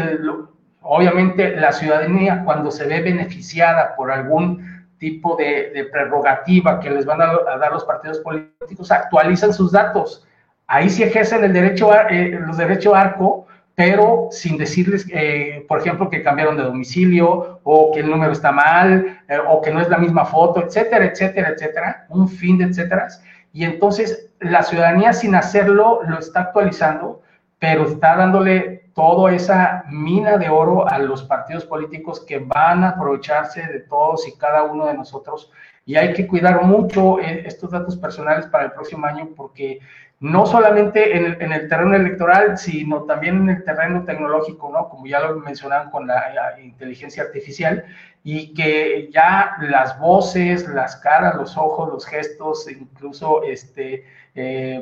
obviamente la ciudadanía cuando se ve beneficiada por algún tipo de, prerrogativa que les van a, dar los partidos políticos, actualizan sus datos. Ahí sí ejercen el derecho, eh, los derechos arco pero sin decirles, eh, por ejemplo, que cambiaron de domicilio o que el número está mal eh, o que no es la misma foto, etcétera, etcétera, etcétera, un fin de etcétera. Y entonces la ciudadanía sin hacerlo lo está actualizando, pero está dándole toda esa mina de oro a los partidos políticos que van a aprovecharse de todos y cada uno de nosotros. Y hay que cuidar mucho eh, estos datos personales para el próximo año porque no solamente en el, terreno electoral, sino también en el terreno tecnológico, ¿no? Como ya lo mencionaban con la, inteligencia artificial, y que ya las voces, las caras, los ojos, los gestos, incluso este, eh,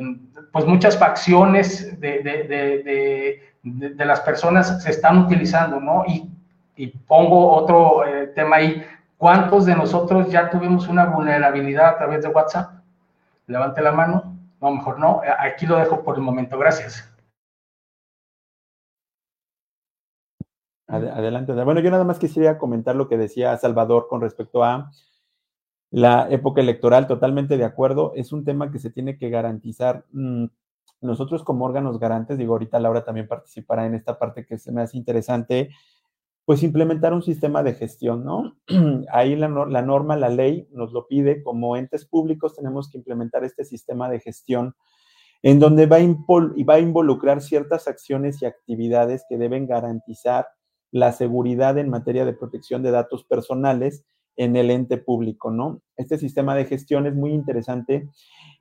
pues muchas facciones de, las personas se están utilizando, ¿no? Y, pongo otro eh, tema ahí, ¿cuántos de nosotros ya tuvimos una vulnerabilidad a través de WhatsApp? Levante la mano. No, mejor no. Aquí lo dejo por el momento. Gracias. Adelante. Bueno, yo nada más quisiera comentar lo que decía Salvador con respecto a la época electoral. Totalmente de acuerdo. Es un tema que se tiene que garantizar. Mm, nosotros como órganos garantes, digo, ahorita Laura también participará en esta parte que se me hace interesante, pues implementar un sistema de gestión, ¿no? <clears throat> Ahí la, norma, la ley nos lo pide, como entes públicos tenemos que implementar este sistema de gestión en donde va a, involucrar ciertas acciones y actividades que deben garantizar la seguridad en materia de protección de datos personales en el ente público, ¿no? Este sistema de gestión es muy interesante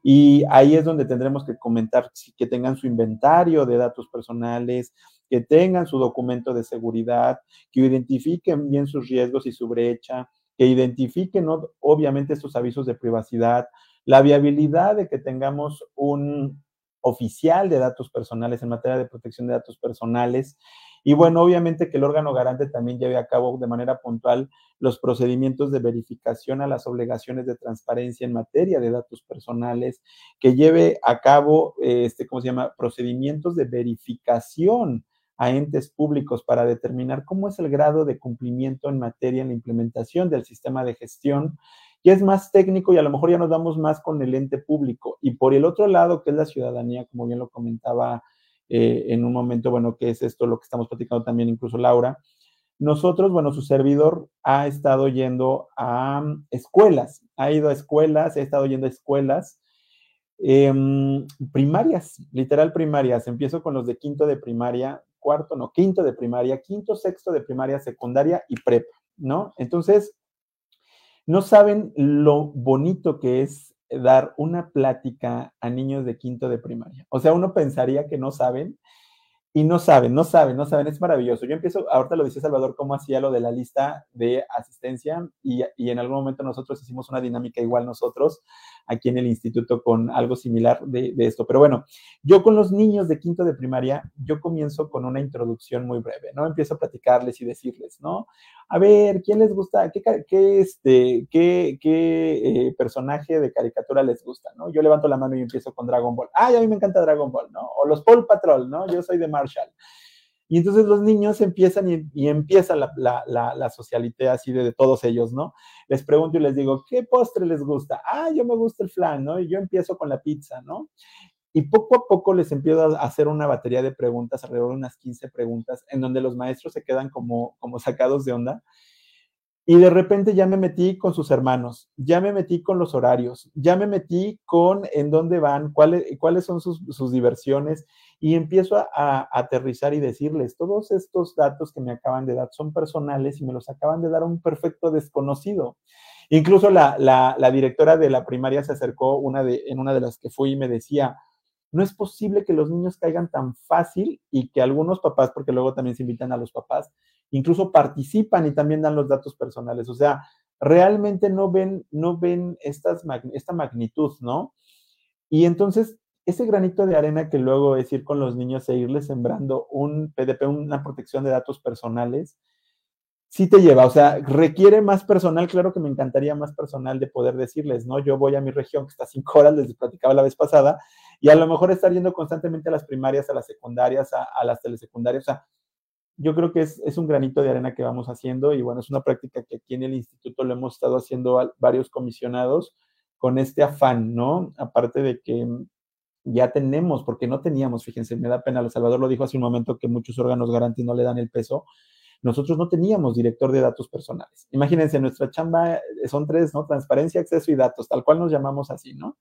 y ahí es donde tendremos que comentar que tengan su inventario de datos personales, que tengan su documento de seguridad, que identifiquen bien sus riesgos y su brecha, que identifiquen obviamente estos avisos de privacidad, la viabilidad de que tengamos un oficial de datos personales en materia de protección de datos personales. Y bueno, obviamente que el órgano garante también lleve a cabo de manera puntual los procedimientos de verificación a las obligaciones de transparencia en materia de datos personales, que lleve a cabo, este, ¿cómo se llama?, procedimientos de verificación a entes públicos para determinar cómo es el grado de cumplimiento en materia en la implementación del sistema de gestión. Y es más técnico y a lo mejor ya nos damos más con el ente público. Y por el otro lado, que es la ciudadanía, como bien lo comentaba eh, en un momento, bueno, que es esto lo que estamos platicando también incluso Laura. Nosotros, bueno, su servidor ha estado yendo a mm, escuelas, ha ido a escuelas, ha estado yendo a escuelas em, primarias, literal primarias. Empiezo con los de quinto de primaria, cuarto, no, quinto de primaria, quinto, sexto de primaria, secundaria y prepa, ¿no? Entonces, no saben lo bonito que es dar una plática a niños de quinto de primaria. O sea, uno pensaría que no saben y no saben, no saben, no saben, es maravilloso. Yo empiezo, ahorita lo dice Salvador, cómo hacía lo de la lista de asistencia y, y en algún momento nosotros hicimos una dinámica igual nosotros aquí en el instituto con algo similar de, esto. Pero bueno, yo con los niños de quinto de primaria, yo comienzo con una introducción muy breve, ¿no? Empiezo a platicarles y decirles, ¿no? A ver, ¿quién les gusta? ¿Qué, qué este, qué, qué eh, personaje de caricatura les gusta, ¿no? Yo levanto la mano y empiezo con Dragon Ball. Ay, a mí me encanta Dragon Ball, ¿no? O los Paul Patrol, ¿no? Yo soy de Y entonces los niños empiezan y, empieza la, la, así de, todos ellos, ¿no? Les pregunto y les digo, ¿qué postre les gusta? Ah, yo me gusta el flan, ¿no? Y yo empiezo con la pizza, ¿no? Y poco a poco les empiezo a hacer una batería de preguntas, alrededor de unas 15 preguntas, en donde los maestros se quedan como, como sacados de onda. Y de repente ya me metí con sus hermanos, ya me metí con los horarios, ya me metí con en dónde van, cuáles, cuáles son sus, sus diversiones y empiezo a, aterrizar y decirles, todos estos datos que me acaban de dar son personales y me los acaban de dar un perfecto desconocido. Incluso la, la, directora de la primaria se acercó una de, en una de las que fui y me decía, no es posible que los niños caigan tan fácil y que algunos papás, porque luego también se invitan a los papás, incluso participan y también dan los datos personales. O sea, realmente no ven, no ven estas, esta magnitud, ¿no? Y entonces, ese granito de arena que luego es ir con los niños e irles sembrando un PDP, una protección de datos personales, sí te lleva, o sea, requiere más personal, claro que me encantaría más personal de poder decirles, ¿no? Yo voy a mi región que está a cinco horas, les platicaba la vez pasada, y a lo mejor estar yendo constantemente a las primarias, a las secundarias, a, las telesecundarias, o sea, yo creo que es, es, un granito de arena que vamos haciendo y bueno, es una práctica que aquí en el instituto lo hemos estado haciendo varios comisionados con este afán, ¿no? Aparte de que ya tenemos, porque no teníamos, fíjense, me da pena, El Salvador lo dijo hace un momento que muchos órganos garantes no le dan el peso, nosotros no teníamos director de datos personales. Imagínense, nuestra chamba eh, son tres, ¿no? Transparencia, acceso y datos, tal cual nos llamamos así, ¿no?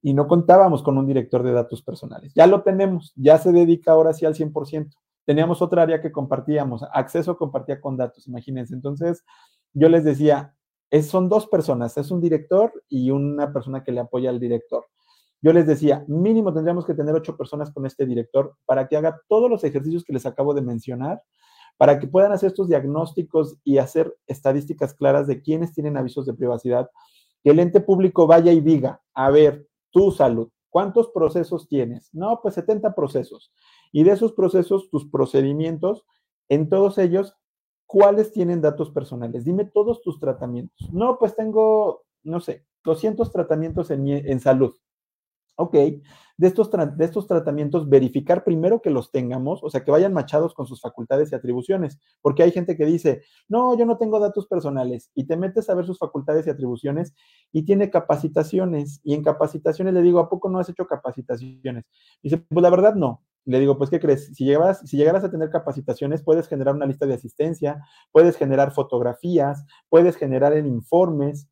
Y no contábamos con un director de datos personales. Ya lo tenemos, ya se dedica ahora sí al 100%. Teníamos otra área que compartíamos, acceso compartía con datos, imagínense. Entonces, yo les decía, es, son dos personas, es un director y una persona que le apoya al director. Yo les decía, mínimo tendríamos que tener ocho personas con este director para que haga todos los ejercicios que les acabo de mencionar para que puedan hacer estos diagnósticos y hacer estadísticas claras de quiénes tienen avisos de privacidad, que el ente público vaya y diga, a ver, tu salud, ¿cuántos procesos tienes? No, pues 70 procesos. Y de esos procesos, tus procedimientos, en todos ellos, ¿cuáles tienen datos personales? Dime todos tus tratamientos. No, pues tengo, no sé, 200 tratamientos en, en salud. Ok, de estos, de estos tratamientos, verificar primero que los tengamos, o sea, que vayan machados con sus facultades y atribuciones, porque hay gente que dice, no, yo no tengo datos personales, y te metes a ver sus facultades y atribuciones y tiene capacitaciones, y en capacitaciones le digo, ¿a poco no has hecho capacitaciones? dice, pues la verdad no. Le digo, pues, ¿qué crees? Si llegaras, si llegaras a tener capacitaciones, puedes generar una lista de asistencia, puedes generar fotografías, puedes generar en informes,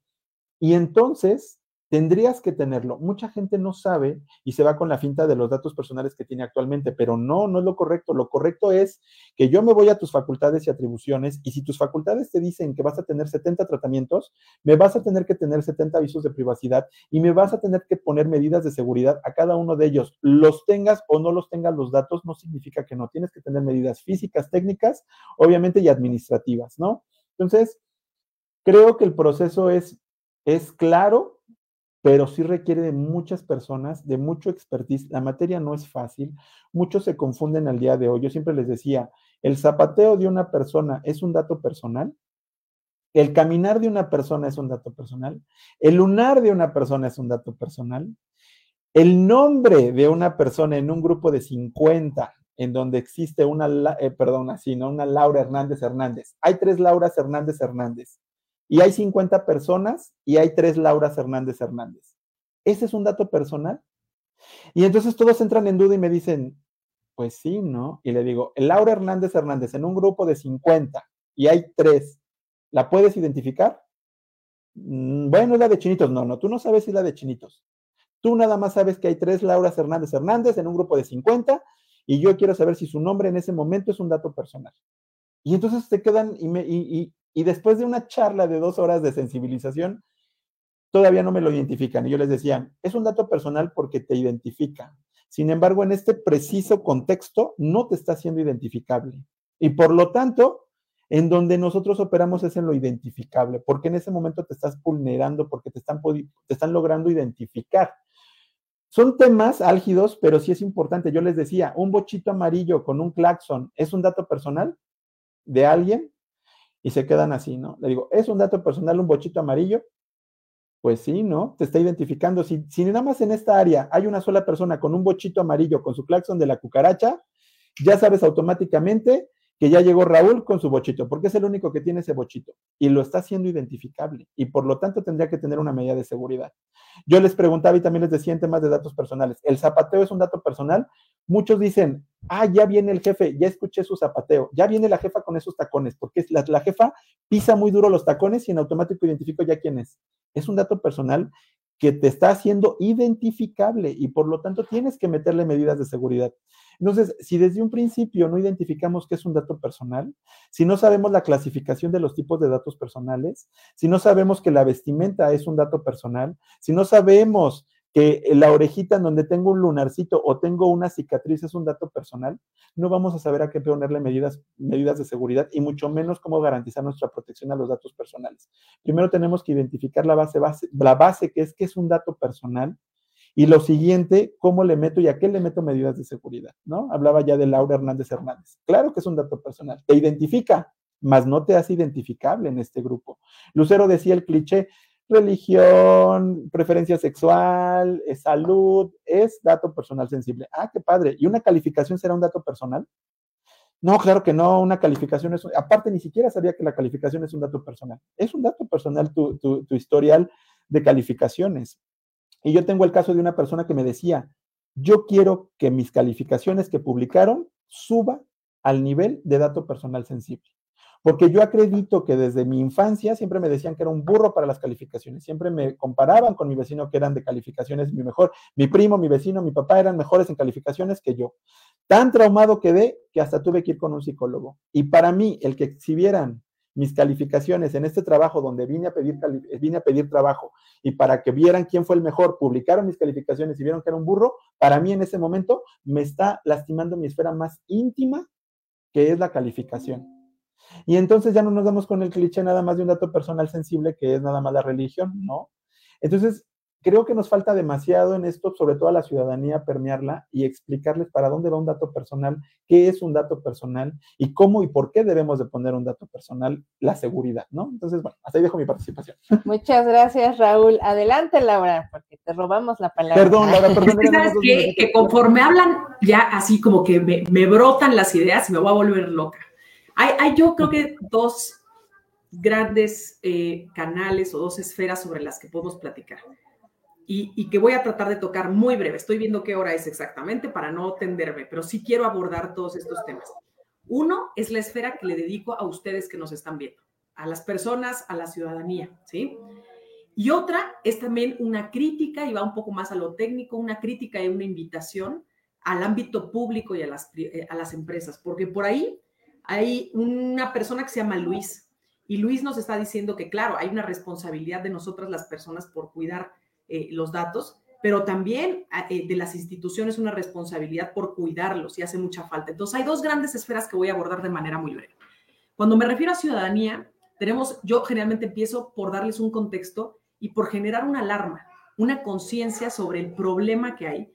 y entonces Tendrías que tenerlo. Mucha gente no sabe y se va con la finta de los datos personales que tiene actualmente, pero no, no es lo correcto. Lo correcto es que yo me voy a tus facultades y atribuciones y si tus facultades te dicen que vas a tener 70 tratamientos, me vas a tener que tener 70 avisos de privacidad y me vas a tener que poner medidas de seguridad a cada uno de ellos. Los tengas o no los tengas los datos, no significa que no. Tienes que tener medidas físicas, técnicas, obviamente, y administrativas, ¿no? Entonces, creo que el proceso es, es claro, pero sí requiere de muchas personas, de mucho expertise. La materia no es fácil. Muchos se confunden al día de hoy. Yo siempre les decía, el zapateo de una persona es un dato personal. El caminar de una persona es un dato personal. El lunar de una persona es un dato personal. El nombre de una persona en un grupo de 50 en donde existe una, eh, perdón, así, ¿no? Una Laura Hernández Hernández. Hay tres Lauras Hernández Hernández y hay 50 personas y hay tres Lauras Hernández Hernández. ¿Ese es un dato personal? Y entonces todos entran en duda y me dicen, pues sí, ¿no? Y le digo, Laura Hernández Hernández en un grupo de 50 y hay tres, ¿la puedes identificar? Mm, bueno, es la de Chinitos. No, no, tú no sabes si es la de Chinitos. Tú nada más sabes que hay tres Lauras Hernández Hernández en un grupo de 50 y yo quiero saber si su nombre en ese momento es un dato personal. Y entonces se quedan y, me, y, después de una charla de dos horas de sensibilización, todavía no me lo identifican. Y yo les decía, es un dato personal porque te identifica. Sin embargo, en este preciso contexto no te está siendo identificable. Y por lo tanto, en donde nosotros operamos es en lo identificable, porque en ese momento te estás vulnerando, porque te están, te están logrando identificar. Son temas álgidos, pero sí es importante. Yo les decía, un bochito amarillo con un claxon, ¿es un dato personal de alguien? Y se quedan así, ¿no? Le digo, ¿es un dato personal un bochito amarillo? Pues sí, ¿no? Te está identificando. Si, si nada más en esta área hay una sola persona con un bochito amarillo con su claxon de la cucaracha, ya sabes automáticamente que ya llegó Raúl con su bochito, porque es el único que tiene ese bochito y lo está haciendo identificable y por lo tanto tendría que tener una medida de seguridad. Yo les preguntaba y también les decía en temas de datos personales, ¿el zapateo es un dato personal? Muchos dicen, ah, ya viene el jefe, ya escuché su zapateo, ya viene la jefa con esos tacones, porque la, la jefa pisa muy duro los tacones y en automático identifico ya quién es. Es un dato personal que te está haciendo identificable y por lo tanto tienes que meterle medidas de seguridad. Entonces, si desde un principio no identificamos qué es un dato personal, si no sabemos la clasificación de los tipos de datos personales, si no sabemos que la vestimenta es un dato personal, si no sabemos que la orejita en donde tengo un lunarcito o tengo una cicatriz es un dato personal, no vamos a saber a qué ponerle medidas, medidas de seguridad y mucho menos cómo garantizar nuestra protección a los datos personales. Primero tenemos que identificar la base, base la base que es que es un dato personal y lo siguiente, cómo le meto y a qué le meto medidas de seguridad, ¿no? Hablaba ya de Laura Hernández Hernández. Claro que es un dato personal, te identifica, mas no te hace identificable en este grupo. Lucero decía el cliché, religión, preferencia sexual, eh, salud, es dato personal sensible. Ah, qué padre. ¿Y una calificación será un dato personal? No, claro que no, una calificación es, aparte ni siquiera sabía que la calificación es un dato personal. Es un dato personal tu, tu, tu historial de calificaciones. Y yo tengo el caso de una persona que me decía, yo quiero que mis calificaciones que publicaron suba al nivel de dato personal sensible. Porque yo acredito que desde mi infancia siempre me decían que era un burro para las calificaciones. Siempre me comparaban con mi vecino que eran de calificaciones mi mejor. Mi primo, mi vecino, mi papá eran mejores en calificaciones que yo. Tan traumado quedé que hasta tuve que ir con un psicólogo. Y para mí, el que exhibieran mis calificaciones en este trabajo donde vine a pedir, vine a pedir trabajo y para que vieran quién fue el mejor, publicaron mis calificaciones y vieron que era un burro, para mí en ese momento me está lastimando mi esfera más íntima, que es la calificación. Y entonces ya no nos damos con el cliché nada más de un dato personal sensible que es nada más la religión, ¿no? Entonces, creo que nos falta demasiado en esto, sobre todo a la ciudadanía, permearla y explicarles para dónde va un dato personal, qué es un dato personal y cómo y por qué debemos de poner un dato personal, la seguridad, ¿no? Entonces, bueno, hasta ahí dejo mi participación. <laughs> Muchas gracias, Raúl. Adelante, Laura, porque te robamos la palabra. Perdón, Laura, perdón. ¿Sabes qué? Que conforme hablan, ya así como que me, me brotan las ideas y me voy a volver loca. Hay, yo creo que dos grandes eh, canales o dos esferas sobre las que podemos platicar y, que voy a tratar de tocar muy breve. Estoy viendo qué hora es exactamente para no tenderme, pero sí quiero abordar todos estos temas. Uno es la esfera que le dedico a ustedes que nos están viendo, a las personas, a la ciudadanía, ¿sí? Y otra es también una crítica, y va un poco más a lo técnico, una crítica y una invitación al ámbito público y a las, eh, a las empresas, porque por ahí hay una persona que se llama Luis y Luis nos está diciendo que, claro, hay una responsabilidad de nosotras las personas por cuidar eh, los datos, pero también eh, de las instituciones una responsabilidad por cuidarlos y hace mucha falta. Entonces, hay dos grandes esferas que voy a abordar de manera muy breve. Cuando me refiero a ciudadanía, tenemos, yo generalmente empiezo por darles un contexto y por generar una alarma, una conciencia sobre el problema que hay,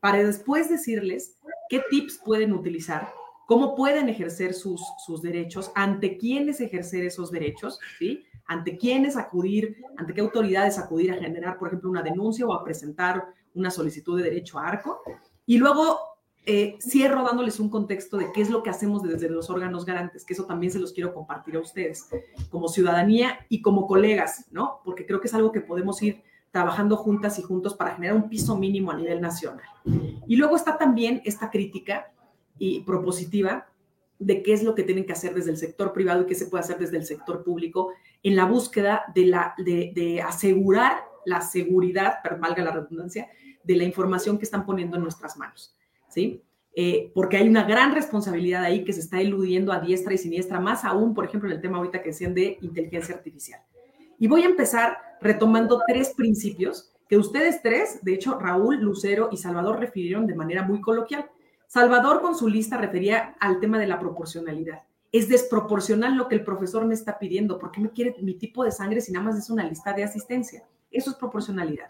para después decirles qué tips pueden utilizar cómo pueden ejercer sus, sus derechos, ante quiénes ejercer esos derechos, ¿sí? ante quiénes acudir, ante qué autoridades acudir a generar, por ejemplo, una denuncia o a presentar una solicitud de derecho a ARCO. Y luego eh, cierro dándoles un contexto de qué es lo que hacemos desde los órganos garantes, que eso también se los quiero compartir a ustedes, como ciudadanía y como colegas, ¿no? Porque creo que es algo que podemos ir trabajando juntas y juntos para generar un piso mínimo a nivel nacional. Y luego está también esta crítica y propositiva de qué es lo que tienen que hacer desde el sector privado y qué se puede hacer desde el sector público en la búsqueda de, la, de, asegurar la seguridad, pero valga la redundancia, de la información que están poniendo en nuestras manos, ¿sí? Eh, porque hay una gran responsabilidad ahí que se está eludiendo a diestra y siniestra, más aún, por ejemplo, en el tema ahorita que decían de inteligencia artificial. Y voy a empezar retomando tres principios que ustedes tres, de hecho, Raúl, Lucero y Salvador refirieron de manera muy coloquial. Salvador con su lista refería al tema de la proporcionalidad. Es desproporcional lo que el profesor me está pidiendo. ¿Por qué me quiere mi tipo de sangre si nada más es una lista de asistencia? Eso es proporcionalidad.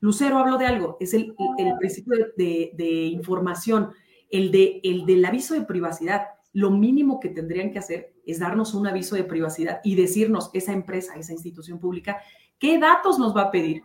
Lucero habló de algo, es el, principio de, información, el, de, el del aviso de privacidad. Lo mínimo que tendrían que hacer es darnos un aviso de privacidad y decirnos, esa empresa, esa institución pública, qué datos nos va a pedir,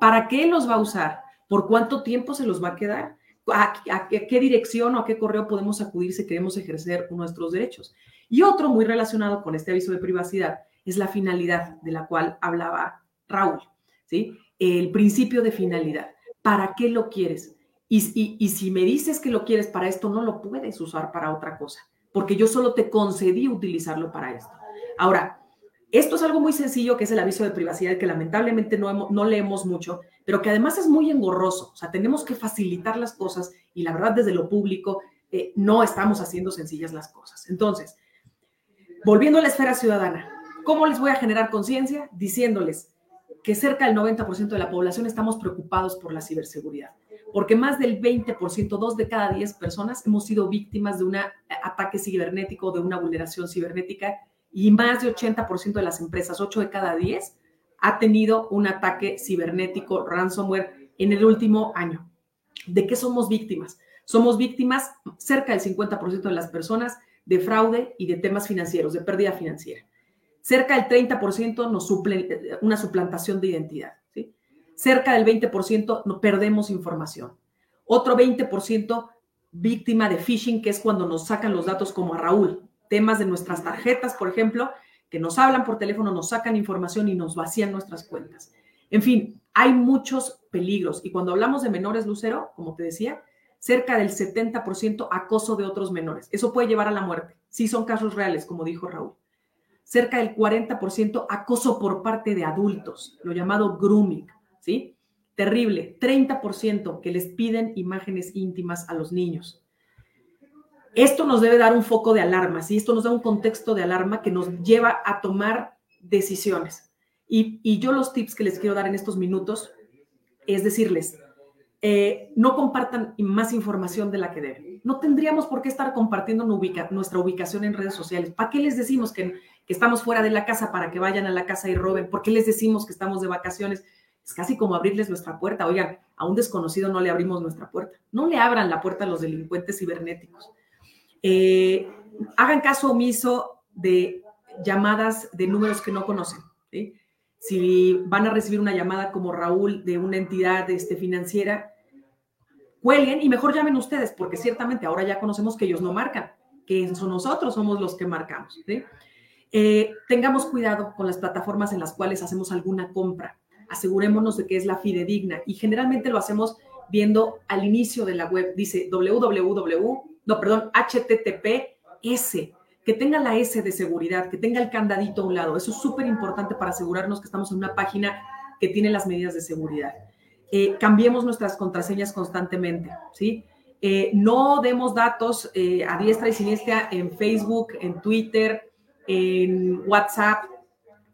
para qué los va a usar, por cuánto tiempo se los va a quedar a, qué dirección o a qué correo podemos acudir si queremos ejercer nuestros derechos. Y otro muy relacionado con este aviso de privacidad es la finalidad de la cual hablaba Raúl, ¿sí? El principio de finalidad. ¿Para qué lo quieres? Y, y, si me dices que lo quieres para esto, no lo puedes usar para otra cosa, porque yo solo te concedí utilizarlo para esto. Ahora, esto es algo muy sencillo, que es el aviso de privacidad, que lamentablemente no, no leemos mucho, pero que además es muy engorroso. O sea, tenemos que facilitar las cosas y la verdad desde lo público eh, no estamos haciendo sencillas las cosas. Entonces, volviendo a la esfera ciudadana, ¿cómo les voy a generar conciencia? Diciéndoles, que cerca del 90% de la población estamos preocupados por la ciberseguridad, porque más del 20%, dos de cada 10 personas hemos sido víctimas de un ataque cibernético, de una vulneración cibernética, y más de 80% de las empresas, 8 de cada 10, ha tenido un ataque cibernético, ransomware, en el último año. ¿De qué somos víctimas? Somos víctimas, cerca del 50% de las personas, de fraude y de temas financieros, de pérdida financiera. Cerca del 30% nos suple una suplantación de identidad. Cerca del 20% no perdemos información. Otro 20% víctima de phishing, que es cuando nos sacan los datos como a Raúl. Temas de nuestras tarjetas, por ejemplo, que nos hablan por teléfono, nos sacan información y nos vacían nuestras cuentas. En fin, hay muchos peligros. Y cuando hablamos de menores, Lucero, como te decía, cerca del 70% acoso de otros menores. Eso puede llevar a la muerte. Sí son casos reales, como dijo Raúl. Cerca del 40% acoso por parte de adultos, lo llamado grooming, ¿sí? Terrible. 30% que les piden imágenes íntimas a los niños. Esto nos debe dar un foco de alarma, ¿sí? Esto nos da un contexto de alarma que nos lleva a tomar decisiones. Y, yo los tips que les quiero dar en estos minutos es decirles, eh, no compartan más información de la que deben. No tendríamos por qué estar compartiendo nuestra ubicación en redes sociales. ¿Para qué les decimos que, que, estamos fuera de la casa para que vayan a la casa y roben? ¿Por qué les decimos que estamos de vacaciones? Es casi como abrirles nuestra puerta. Oigan, a un desconocido no le abrimos nuestra puerta. No le abran la puerta a los delincuentes cibernéticos. Eh, hagan caso omiso de llamadas de números que no conocen. Si van a recibir una llamada como Raúl de una entidad este, financiera, cuelguen y mejor llamen ustedes, porque ciertamente ahora ya conocemos que ellos no marcan, que nosotros somos los que marcamos. Eh, tengamos cuidado con las plataformas en las cuales hacemos alguna compra. Asegurémonos de que es la fidedigna y generalmente lo hacemos viendo al inicio de la web, dice www, no, perdón, https que tenga la S de seguridad, que tenga el candadito a un lado. Eso es súper importante para asegurarnos que estamos en una página que tiene las medidas de seguridad. Eh, cambiemos nuestras contraseñas constantemente, ¿sí? Eh, no demos datos eh, a diestra y siniestra en Facebook, en Twitter, en WhatsApp.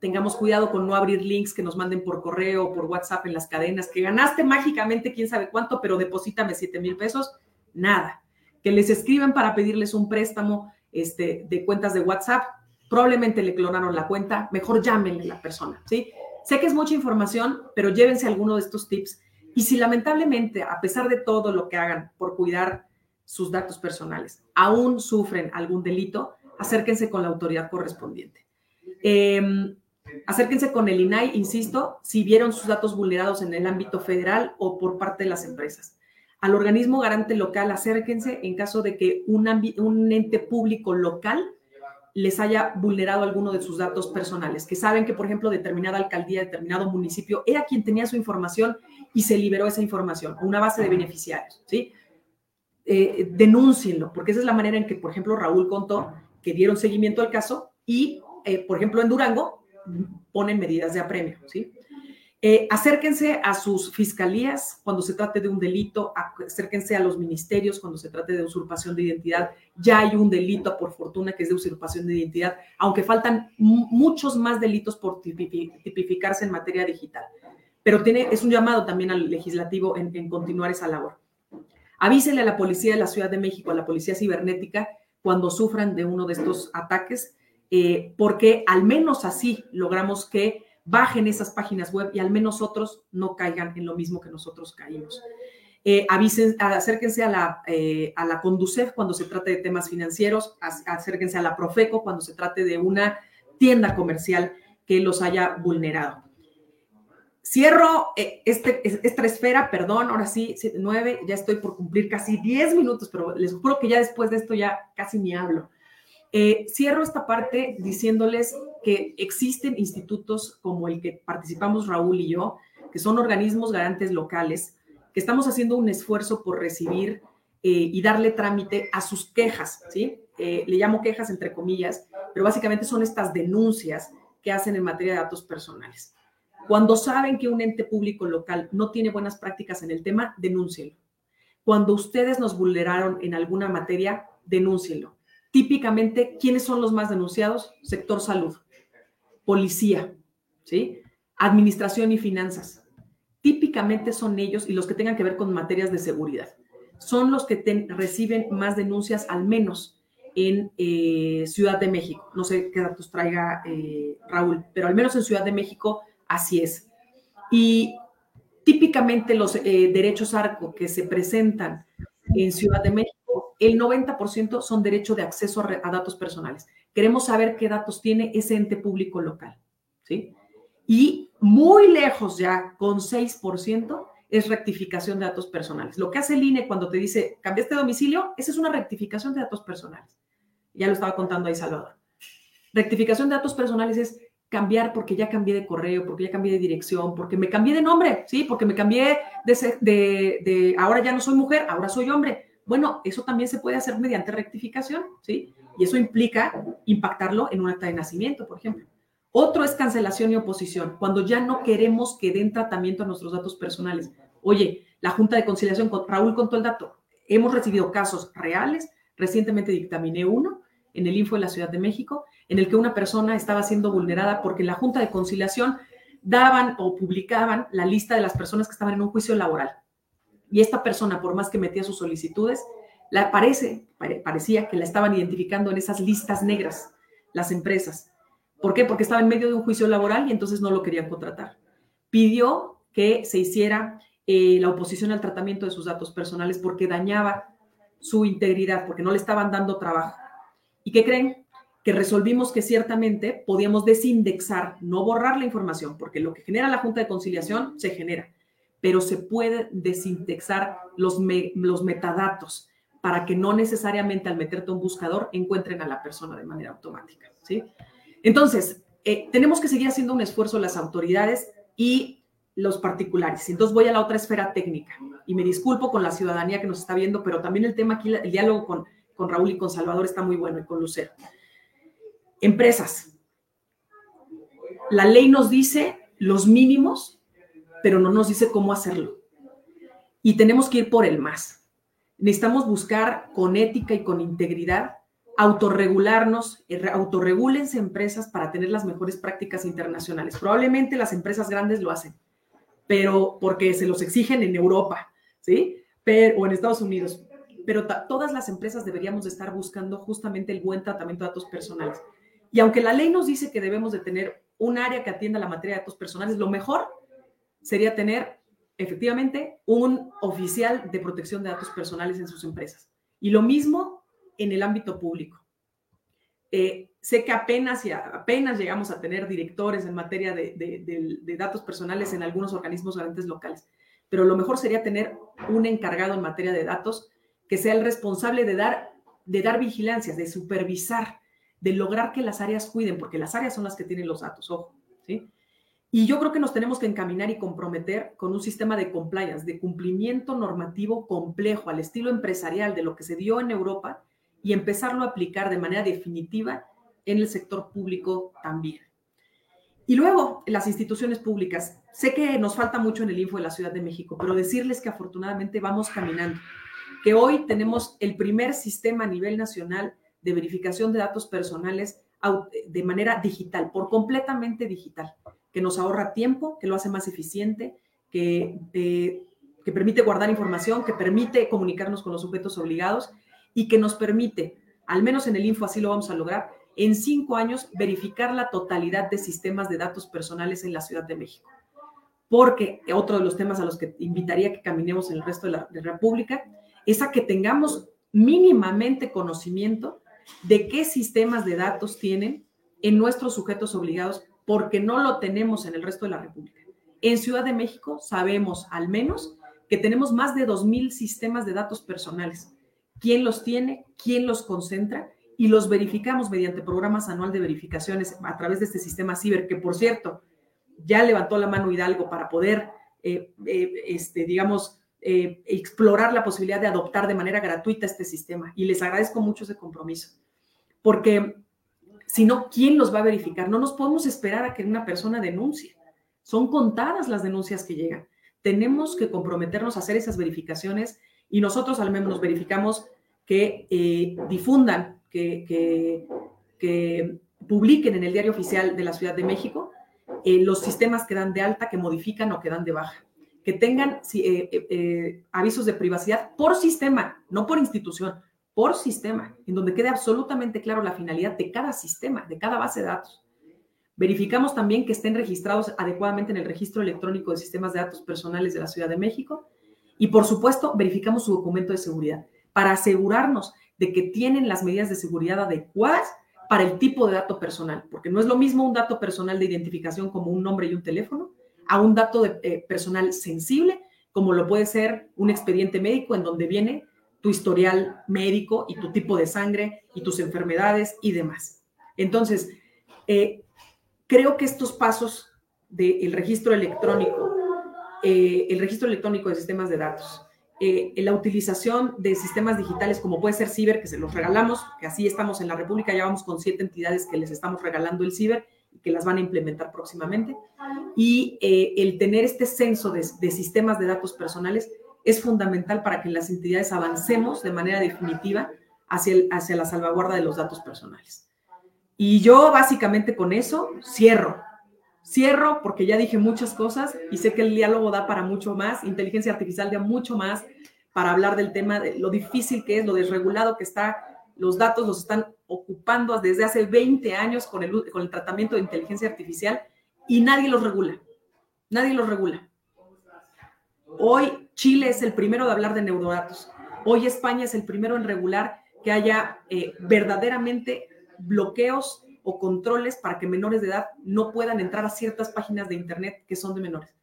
Tengamos cuidado con no abrir links que nos manden por correo o por WhatsApp en las cadenas, que ganaste mágicamente quién sabe cuánto, pero deposítame 7 mil pesos. Nada. Que les escriban para pedirles un préstamo este, de cuentas de WhatsApp, probablemente le clonaron la cuenta, mejor llámenle a la persona, ¿sí? Sé que es mucha información, pero llévense alguno de estos tips y si lamentablemente, a pesar de todo lo que hagan por cuidar sus datos personales, aún sufren algún delito, acérquense con la autoridad correspondiente. Em, acérquense con el INAI, insisto, si vieron sus datos vulnerados en el ámbito federal o por parte de las empresas al organismo garante local, acérquense en caso de que un, un ente público local les haya vulnerado alguno de sus datos personales, que saben que, por ejemplo, determinada alcaldía, determinado municipio era quien tenía su información y se liberó esa información, una base de beneficiarios, ¿sí? Eh, denúncienlo, porque esa es la manera en que, por ejemplo, Raúl contó que dieron seguimiento al caso y, eh, por ejemplo, en Durango ponen medidas de apremio, ¿sí? Eh, acérquense a sus fiscalías cuando se trate de un delito, acérquense a los ministerios cuando se trate de usurpación de identidad. Ya hay un delito, por fortuna, que es de usurpación de identidad, aunque faltan muchos más delitos por tipificarse en materia digital. Pero tiene, es un llamado también al legislativo en, continuar esa labor. Avísenle a la policía de la Ciudad de México, a la policía cibernética, cuando sufran de uno de estos ataques, eh, porque al menos así logramos que bajen esas páginas web y al menos otros no caigan en lo mismo que nosotros caímos. Eh, avisen, acérquense a la, eh, a la Conducef cuando se trate de temas financieros, acérquense a la Profeco cuando se trate de una tienda comercial que los haya vulnerado. Cierro eh, este, esta esfera, perdón, ahora sí, nueve, ya estoy por cumplir casi 10 minutos, pero les juro que ya después de esto ya casi ni hablo. Eh, cierro esta parte diciéndoles que existen institutos como el que participamos Raúl y yo, que son organismos garantes locales, que estamos haciendo un esfuerzo por recibir eh, y darle trámite a sus quejas, ¿sí? Eh, le llamo quejas entre comillas, pero básicamente son estas denuncias que hacen en materia de datos personales. Cuando saben que un ente público local no tiene buenas prácticas en el tema, denúncienlo. Cuando ustedes nos vulneraron en alguna materia, denúncienlo típicamente, ¿quiénes son los más denunciados? Sector salud, policía, ¿sí? administración y finanzas. Típicamente son ellos y los que tengan que ver con materias de seguridad. Son los que reciben más denuncias, al menos en eh, Ciudad de México. No sé qué datos traiga eh, Raúl, pero al menos en Ciudad de México así es. Y típicamente los eh, derechos ARCO que se presentan en Ciudad de México, el 90% son derecho de acceso a, datos personales. Queremos saber qué datos tiene ese ente público local, ¿sí? Y muy lejos ya, con 6%, es rectificación de datos personales. Lo que hace el INE cuando te dice, cambiaste de domicilio, esa es una rectificación de datos personales. Ya lo estaba contando ahí Salvador. Rectificación de datos personales es cambiar porque ya cambié de correo, porque ya cambié de dirección, porque me cambié de nombre, ¿sí? Porque me cambié de, de, de, ahora ya no soy mujer, ahora soy hombre. Bueno, eso también se puede hacer mediante rectificación, ¿sí? Y eso implica impactarlo en un acta de nacimiento, por ejemplo. Otro es cancelación y oposición, cuando ya no queremos que den tratamiento a nuestros datos personales. Oye, la Junta de Conciliación, Raúl contó el dato, hemos recibido casos reales, recientemente dictaminé uno en el Info de la Ciudad de México, en el que una persona estaba siendo vulnerada porque la Junta de Conciliación daban o publicaban la lista de las personas que estaban en un juicio laboral. Y esta persona, por más que metía sus solicitudes, la parece, parecía que la estaban identificando en esas listas negras, las empresas. ¿Por qué? Porque estaba en medio de un juicio laboral y entonces no lo querían contratar. Pidió que se hiciera eh, la oposición al tratamiento de sus datos personales porque dañaba su integridad, porque no le estaban dando trabajo. ¿Y qué creen? Que resolvimos que ciertamente podíamos desindexar, no borrar la información, porque lo que genera la Junta de Conciliación se genera, pero se puede desindexar los, metadatos para que no necesariamente al meterte un buscador encuentren a la persona de manera automática. ¿sí? Entonces, eh, tenemos que seguir haciendo un esfuerzo las autoridades y los particulares. Entonces voy a la otra esfera técnica y me disculpo con la ciudadanía que nos está viendo, pero también el tema aquí, el diálogo con Raúl y con Salvador está muy bueno y con Lucero. Empresas. La ley nos dice los mínimos, pero no nos dice cómo hacerlo. Y tenemos que ir por el más. Necesitamos buscar con ética y con integridad, autorregularnos, eh, autorregúlense empresas para tener las mejores prácticas internacionales. Probablemente las empresas grandes lo hacen, pero porque se los exigen en Europa, ¿sí? O en Estados Unidos pero todas las empresas deberíamos de estar buscando justamente el buen tratamiento de datos personales. Y aunque la ley nos dice que debemos de tener un área que atienda la materia de datos personales, lo mejor sería tener efectivamente un oficial de protección de datos personales en sus empresas. Y lo mismo en el ámbito público. Eh, sé que apenas, y apenas llegamos a tener directores en materia de, datos personales en algunos organismos grandes locales, pero lo mejor sería tener un encargado en materia de datos que sea el responsable de dar, de dar vigilancias, de supervisar, de lograr que las áreas cuiden, porque las áreas son las que tienen los datos, ojo, ¿sí? Y yo creo que nos tenemos que encaminar y comprometer con un sistema de compliance, de cumplimiento normativo complejo al estilo empresarial de lo que se dio en Europa y empezarlo a aplicar de manera definitiva en el sector público también. Y luego, las instituciones públicas. Sé que nos falta mucho en el Info de la Ciudad de México, pero decirles que afortunadamente vamos caminando que hoy tenemos el primer sistema a nivel nacional de verificación de datos personales de manera digital, por completamente digital, que nos ahorra tiempo, que lo hace más eficiente, que, permite guardar información, que permite comunicarnos con los sujetos obligados y que nos permite, al menos en el Info así lo vamos a lograr, en cinco años verificar la totalidad de sistemas de datos personales en la Ciudad de México. Porque otro de los temas a los que invitaría que caminemos en el resto de la República es a que tengamos mínimamente conocimiento de qué sistemas de datos tienen en nuestros sujetos obligados, porque no lo tenemos en el resto de la República. En Ciudad de México sabemos al menos que tenemos más de 2.000 sistemas de datos personales. ¿Quién los tiene? ¿Quién los concentra? Y los verificamos mediante programas anual de verificaciones a través de este sistema CIBER, que por cierto, ya levantó la mano Hidalgo para poder, eh, eh, este, digamos, eh, explorar la posibilidad de adoptar de manera gratuita este sistema. Y les agradezco mucho ese compromiso, porque si no, ¿quién los va a verificar? No nos podemos esperar a que una persona denuncie. Son contadas las denuncias que llegan. Tenemos que comprometernos a hacer esas verificaciones y nosotros al menos verificamos que eh, difundan, que, que, que publiquen en el diario oficial de la Ciudad de México eh, los sistemas que dan de alta, que modifican o que dan de baja, que tengan eh, avisos de privacidad por sistema, no por institución, por sistema, en donde quede absolutamente claro la finalidad de cada sistema, de cada base de datos. Verificamos también que estén registrados adecuadamente en el registro electrónico de sistemas de datos personales de la Ciudad de México y, por supuesto, verificamos su documento de seguridad para asegurarnos de que tienen las medidas de seguridad adecuadas para el tipo de dato personal, porque no es lo mismo un dato personal de identificación como un nombre y un teléfono a un dato de, eh, personal sensible como lo puede ser un expediente médico en donde viene tu historial médico y tu tipo de sangre y tus enfermedades y demás. Entonces, eh, creo que estos pasos del registro electrónico, eh, el registro electrónico de sistemas de datos, eh, la utilización de sistemas digitales como puede ser Ciber, que se los regalamos, que así estamos en la República, ya vamos con siete entidades que les estamos regalando el Ciber que las van a implementar próximamente. Y el tener este censo de, de sistemas de datos personales es fundamental para que las entidades avancemos de manera definitiva hacia, hacia la salvaguarda de los datos personales. Y yo básicamente con eso cierro. Cierro porque ya dije muchas cosas y sé que el diálogo da para mucho más, inteligencia artificial da mucho más para hablar del tema de lo difícil que es, lo desregulado que está, los datos los están ocupando desde hace 20 años con el, con el tratamiento de inteligencia artificial y nadie los regula, nadie los regula. Hoy Chile es el primero de hablar de neurodatos. Hoy España es el primero en regular que haya eh, verdaderamente bloqueos o controles para que menores de edad no puedan entrar a ciertas páginas de Internet que son de menores.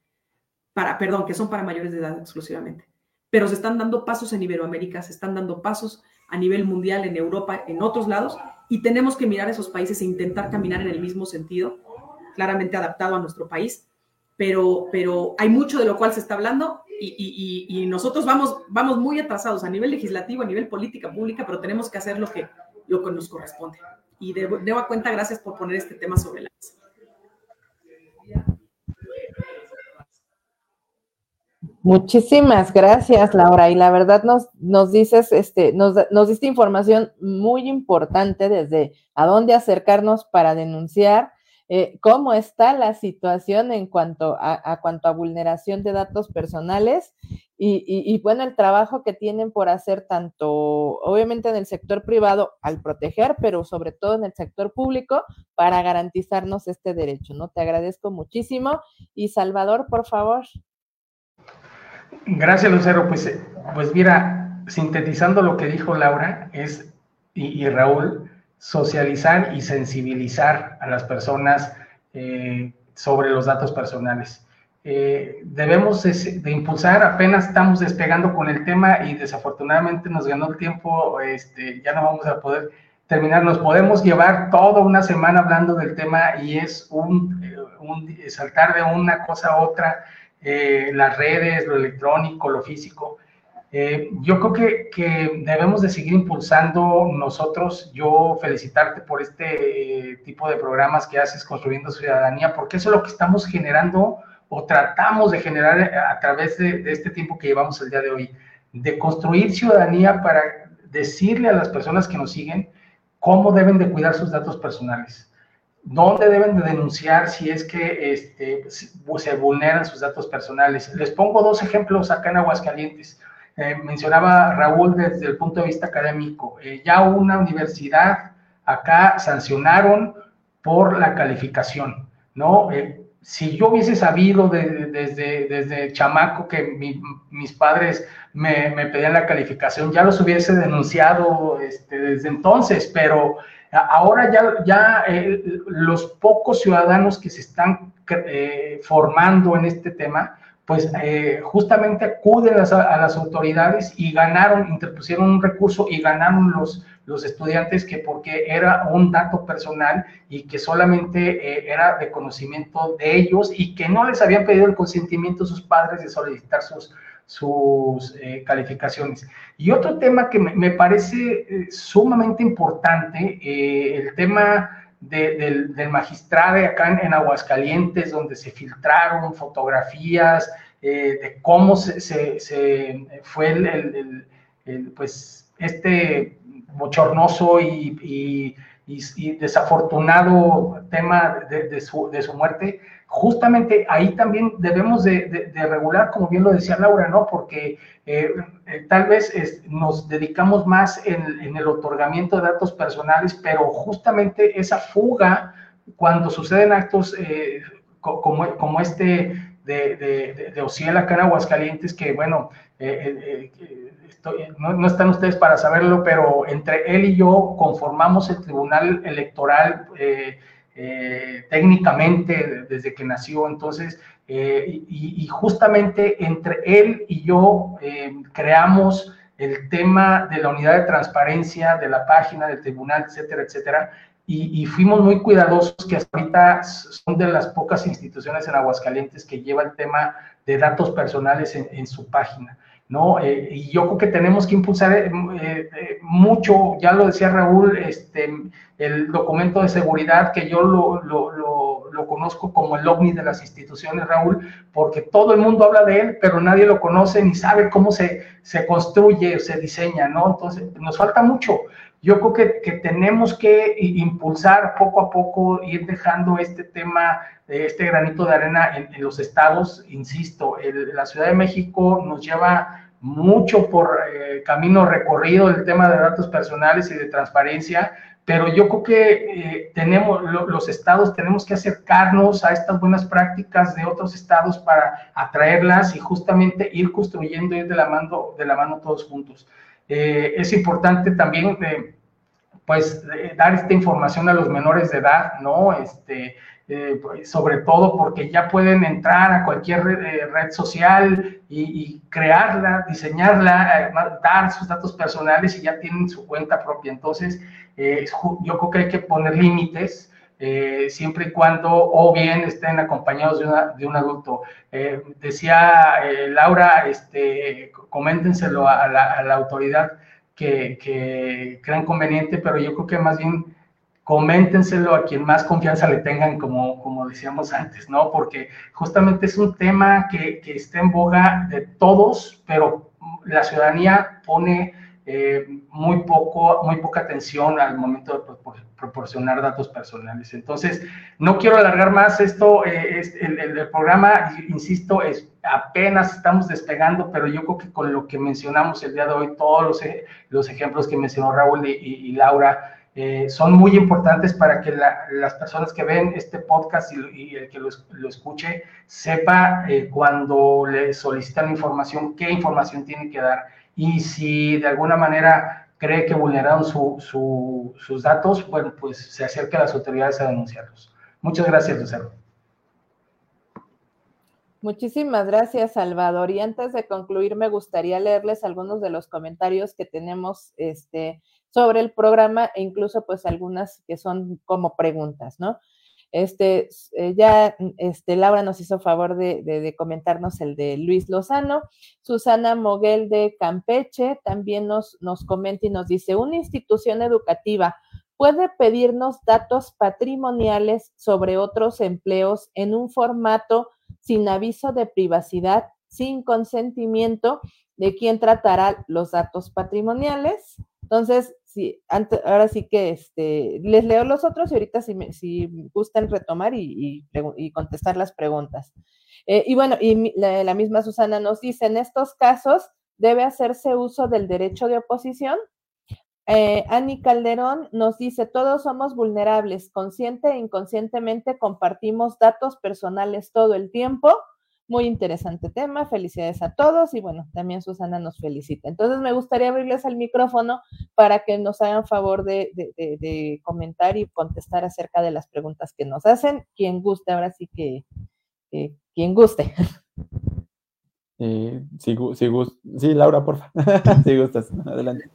Para, perdón, que son para mayores de edad exclusivamente. Pero se están dando pasos en Iberoamérica, se están dando pasos a nivel mundial, en Europa, en otros lados, y tenemos que mirar esos países e intentar caminar en el mismo sentido, claramente adaptado a nuestro país, pero, pero hay mucho de lo cual se está hablando y, nosotros vamos, vamos muy atrasados a nivel legislativo, a nivel política pública, pero tenemos que hacer lo que, lo que nos corresponde. Y de, de a cuenta, gracias por poner este tema sobre la mesa. Muchísimas gracias, Laura. Y la verdad nos, nos dices, este, nos, nos diste información muy importante desde a dónde acercarnos para denunciar eh, cómo está la situación en cuanto a, cuanto a vulneración de datos personales y, bueno, el trabajo que tienen por hacer tanto, obviamente en el sector privado al proteger, pero sobre todo en el sector público para garantizarnos este derecho, ¿no? Te agradezco muchísimo. Y Salvador, por favor. Gracias, Lucero. Pues, eh, pues mira, sintetizando lo que dijo Laura es, y Raúl, socializar y sensibilizar a las personas eh, sobre los datos personales. Eh, debemos de, impulsar, apenas estamos despegando con el tema y desafortunadamente nos ganó el tiempo, este, ya no vamos a poder terminar, nos podemos llevar toda una semana hablando del tema y es un, eh, un saltar de una cosa a otra, las redes, lo electrónico, lo físico, eh, yo creo que, que, debemos de seguir impulsando nosotros, yo felicitarte por este eh, tipo de programas que haces construyendo ciudadanía, porque eso es lo que estamos generando o tratamos de generar a través de, de este tiempo que llevamos el día de hoy, de construir ciudadanía para decirle a las personas que nos siguen cómo deben de cuidar sus datos personales, dónde deben de denunciar si es que este, se vulneran sus datos personales. Les pongo dos ejemplos acá en Aguascalientes. Eh, mencionaba Raúl desde el punto de vista académico, eh, ya una universidad acá sancionaron por la calificación, ¿no? Eh, si yo hubiese sabido desde, desde chamaco que mis padres me, pedían la calificación, ya los hubiese denunciado este, desde entonces, pero ahora ya, ya los pocos ciudadanos que se están formando en este tema, pues eh, justamente acuden a las, autoridades y ganaron, interpusieron un recurso y ganaron los, los estudiantes que porque era un dato personal y que solamente eh, era de conocimiento de ellos y que no les habían pedido el consentimiento a sus padres de solicitar sus, sus eh, calificaciones. Y otro tema que me, me parece sumamente importante, el tema del, del, magistrado acá en, Aguascalientes, donde se filtraron fotografías eh, de cómo se, se, fue el, pues este bochornoso y, y, y, desafortunado tema de, de, su, de, su, muerte, justamente ahí también debemos de, regular, como bien lo decía Laura, ¿no? Porque eh, eh, tal vez nos dedicamos más en, el otorgamiento de datos personales, pero justamente esa fuga, cuando suceden actos eh, como, como, este de, de, de, Ociel acá en Aguascalientes, que bueno, no, no, están ustedes para saberlo, pero entre él y yo conformamos el Tribunal Electoral eh, técnicamente desde que nació. Entonces, eh, y, justamente entre él y yo eh, creamos el tema de la unidad de transparencia de la página del tribunal, etcétera, etcétera. Y, fuimos muy cuidadosos que hasta ahorita son de las pocas instituciones en Aguascalientes que lleva el tema de datos personales en su página. ¿no? Eh, y yo creo que tenemos que impulsar eh, eh, mucho, ya lo decía Raúl, este, el documento de seguridad, que yo lo, lo, conozco como el ovni de las instituciones, Raúl, porque todo el mundo habla de él, pero nadie lo conoce ni sabe cómo se, se construye, se diseña, ¿no? Entonces, nos falta mucho. Yo creo que, que tenemos que impulsar poco a poco, ir dejando este tema, este granito de arena en, en los estados, insisto, el, la Ciudad de México nos lleva mucho por eh, camino recorrido el tema de datos personales y de transparencia, pero yo creo que eh, tenemos, los estados tenemos que acercarnos a estas buenas prácticas de otros estados para atraerlas y justamente ir construyendo, ir de la mano, de la mano todos juntos. Eh, es importante también, pues, dar esta información a los menores de edad, ¿no? Este, eh, sobre todo porque ya pueden entrar a cualquier red, eh, social y, crearla, diseñarla, eh, dar sus datos personales y ya tienen su cuenta propia. Entonces, yo creo que hay que poner límites. siempre y cuando o bien estén acompañados de, un adulto. decía Laura, este, coméntenselo a la, autoridad que crean conveniente, pero yo creo que más bien coméntenselo a quien más confianza le tengan, como, como decíamos antes, ¿no? Porque justamente es un tema que, que está en boga de todos, pero la ciudadanía pone eh, muy, poco, muy poca atención al momento de proporcionar datos personales. Entonces, no quiero alargar más esto, eh, el, el, programa, insisto, es apenas estamos despegando, pero yo creo que con lo que mencionamos el día de hoy, todos los, los ejemplos que mencionó Raúl y Laura, eh, son muy importantes para que las personas que ven este podcast y, el que lo, escuche sepa eh, cuando le solicitan información, qué información tiene que dar. Y si de alguna manera cree que vulneraron sus datos, bueno, pues se acerque a las autoridades a denunciarlos. Muchas gracias, Lucero. Muchísimas gracias, Salvador. Y antes de concluir, me gustaría leerles algunos de los comentarios que tenemos este, sobre el programa e incluso pues algunas que son como preguntas, ¿no? Este, eh, ya este, Laura nos hizo favor de, comentarnos el de Luis Lozano. Susana Moguel de Campeche también nos, nos comenta y nos dice, una institución educativa puede pedirnos datos patrimoniales sobre otros empleos en un formato sin aviso de privacidad, sin consentimiento de quien tratará los datos patrimoniales. Entonces, sí, ahora sí que este, les leo los otros y ahorita si, si gustan retomar y, contestar las preguntas. Eh, y bueno, y la, misma Susana nos dice, en estos casos debe hacerse uso del derecho de oposición. Eh, Ani Calderón nos dice, todos somos vulnerables, consciente e inconscientemente compartimos datos personales todo el tiempo muy interesante tema, felicidades a todos y bueno, también Susana nos felicita. Entonces me gustaría abrirles el micrófono para que nos hagan favor de, comentar y contestar acerca de las preguntas que nos hacen. Quien guste, ahora sí que, quien guste. sí, sí, sí, Laura, por favor. <laughs> si gustas, adelante.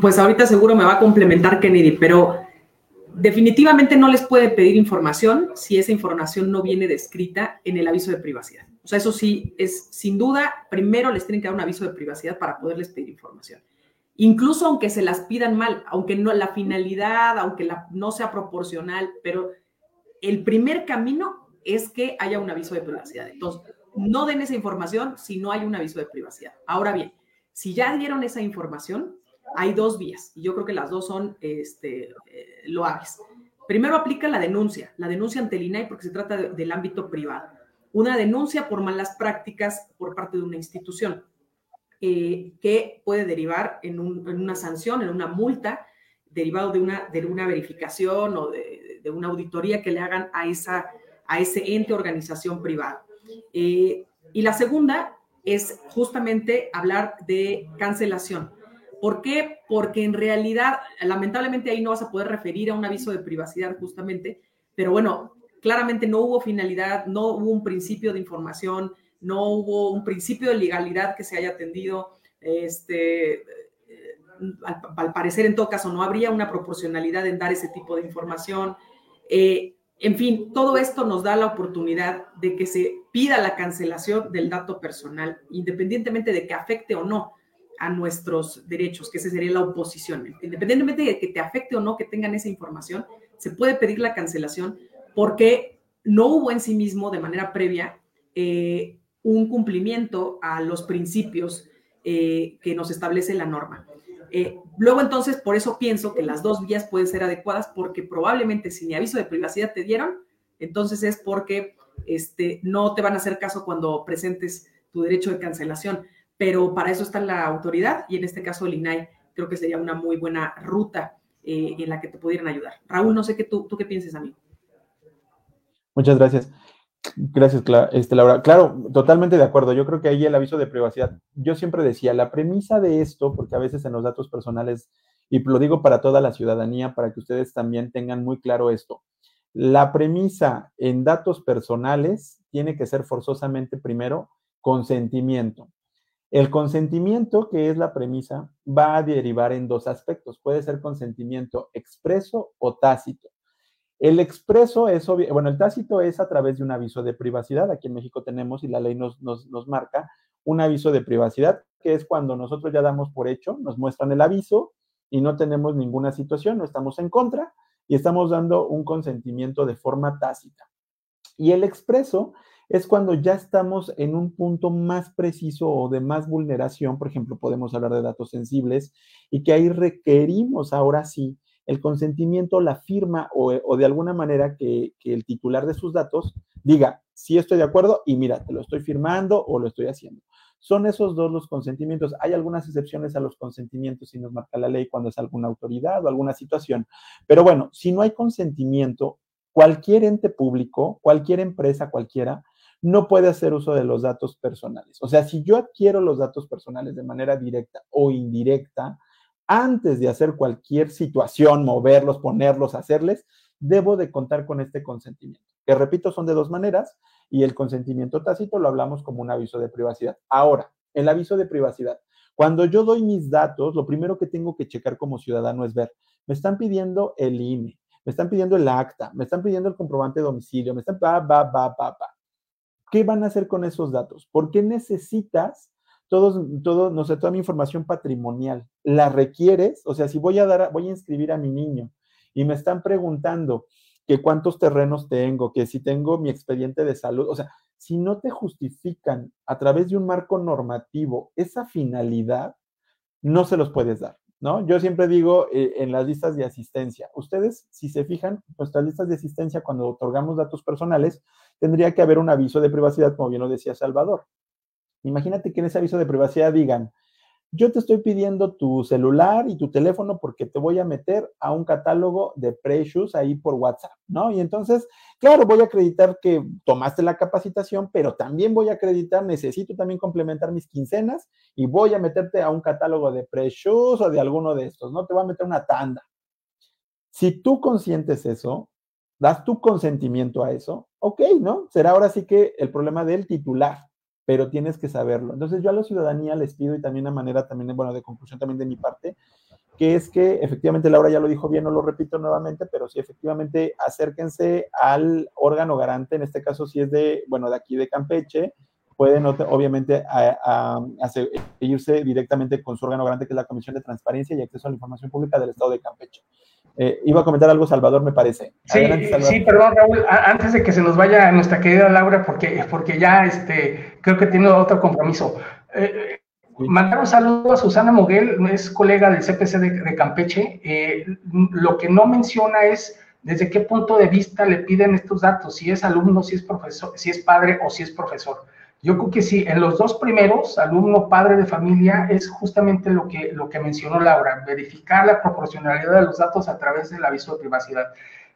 Pues ahorita seguro me va a complementar Kennedy, pero definitivamente no les puede pedir información si esa información no viene descrita en el aviso de privacidad. O sea, eso sí, es sin duda, primero les tienen que dar un aviso de privacidad para poderles pedir información. Incluso aunque se las pidan mal, aunque no la finalidad, aunque la, no sea proporcional, pero el primer camino es que haya un aviso de privacidad. Entonces, no den esa información si no hay un aviso de privacidad. Ahora bien, si ya dieron esa información, hay dos vías y yo creo que las dos son este, eh, loables. Primero aplica la denuncia, la denuncia ante el INAI porque se trata del ámbito privado. Una denuncia por malas prácticas por parte de una institución eh, que puede derivar en, una sanción, en una multa, derivado de una, de una verificación o de, una auditoría que le hagan a, esa, a ese ente organización privada. Eh, y la segunda es justamente hablar de cancelación. ¿Por qué? Porque en realidad, lamentablemente ahí no vas a poder referir a un aviso de privacidad justamente, pero bueno, claramente no hubo finalidad, no hubo un principio de información, no hubo un principio de legalidad que se haya atendido. Este, eh, al, parecer, en todo caso, no habría una proporcionalidad en dar ese tipo de información. Eh, en fin, todo esto nos da la oportunidad de que se pida la cancelación del dato personal, independientemente de que afecte o no a nuestros derechos, que esa sería la oposición. Independientemente de que te afecte o no que tengan esa información, se puede pedir la cancelación porque no hubo en sí mismo de manera previa eh, un cumplimiento a los principios eh, que nos establece la norma. Eh, luego entonces, por eso pienso que las dos vías pueden ser adecuadas porque probablemente si ni aviso de privacidad te dieron, entonces es porque este, no te van a hacer caso cuando presentes tu derecho de cancelación. Pero para eso está la autoridad y en este caso el INAI creo que sería una muy buena ruta en la que te pudieran ayudar. Raúl, no sé qué tú, tú qué pienses, amigo. Muchas gracias. Gracias, este, Laura. Claro, totalmente de acuerdo. Yo creo que ahí el aviso de privacidad, yo siempre decía, la premisa de esto, porque a veces en los datos personales, y lo digo para toda la ciudadanía, para que ustedes también tengan muy claro esto, la premisa en datos personales tiene que ser forzosamente primero consentimiento. El consentimiento, que es la premisa, va a derivar en dos aspectos. Puede ser consentimiento expreso o tácito. El expreso es, bueno, el tácito es a través de un aviso de privacidad. Aquí en México tenemos y la ley nos, nos, marca un aviso de privacidad, que es cuando nosotros ya damos por hecho, nos muestran el aviso y no tenemos ninguna situación, no estamos en contra y estamos dando un consentimiento de forma tácita. Y el expreso es cuando ya estamos en un punto más preciso o de más vulneración, por ejemplo, podemos hablar de datos sensibles y que ahí requerimos ahora sí el consentimiento, la firma o, de alguna manera que, el titular de sus datos diga, sí estoy de acuerdo y mira, te lo estoy firmando o lo estoy haciendo. Son esos dos los consentimientos. Hay algunas excepciones a los consentimientos si nos marca la ley cuando es alguna autoridad o alguna situación. Pero bueno, si no hay consentimiento, cualquier ente público, cualquier empresa, cualquiera, no puede hacer uso de los datos personales. O sea, si yo adquiero los datos personales de manera directa o indirecta, antes de hacer cualquier situación, moverlos, ponerlos, hacerles, debo de contar con este consentimiento. Que repito, son de dos maneras y el consentimiento tácito lo hablamos como un aviso de privacidad. Ahora, el aviso de privacidad. Cuando yo doy mis datos, lo primero que tengo que checar como ciudadano es ver, me están pidiendo el INE, me están pidiendo el acta, me están pidiendo el comprobante de domicilio, me están, va, va, va, va, va. ¿Qué van a hacer con esos datos? ¿Por qué necesitas todos, todo, no sé, toda mi información patrimonial, la requieres, o sea, si voy a dar, voy a inscribir a mi niño y me están preguntando que cuántos terrenos tengo, que si tengo mi expediente de salud, o sea, si no te justifican a través de un marco normativo esa finalidad, no se los puedes dar, ¿no? Yo siempre digo eh, en las listas de asistencia, ustedes, si se fijan, nuestras listas de asistencia, cuando otorgamos datos personales, tendría que haber un aviso de privacidad, como bien lo decía Salvador. Imagínate que en ese aviso de privacidad digan, yo te estoy pidiendo tu celular y tu teléfono porque te voy a meter a un catálogo de precios ahí por WhatsApp, ¿no? Y entonces, claro, voy a acreditar que tomaste la capacitación, pero también voy a acreditar, necesito también complementar mis quincenas y voy a meterte a un catálogo de precios o de alguno de estos, ¿no? Te voy a meter una tanda. Si tú consientes eso, das tu consentimiento a eso, ok, ¿no? Será ahora sí que el problema del titular pero tienes que saberlo. Entonces yo a la ciudadanía les pido y también a manera también, bueno, de conclusión también de mi parte, que es que efectivamente Laura ya lo dijo bien, no lo repito nuevamente, pero sí efectivamente acérquense al órgano garante, en este caso si es de, bueno, de aquí de Campeche, pueden obviamente a, irse directamente con su órgano garante, que es la Comisión de Transparencia y Acceso a la Información Pública del Estado de Campeche. Eh, iba a comentar algo, Salvador, me parece. Sí, sí, perdón, Raúl, antes de que se nos vaya nuestra querida Laura, porque, porque ya este, creo que tiene otro compromiso. Eh, mandar un saludo a Susana Moguel, es colega del CPC de, Campeche. Eh, lo que no menciona es desde qué punto de vista le piden estos datos, si es alumno, si es profesor, si es padre o si es profesor. Yo creo que sí, en los dos primeros, alumno, padre de familia, es justamente lo que, lo que mencionó Laura, verificar la proporcionalidad de los datos a través del aviso de privacidad.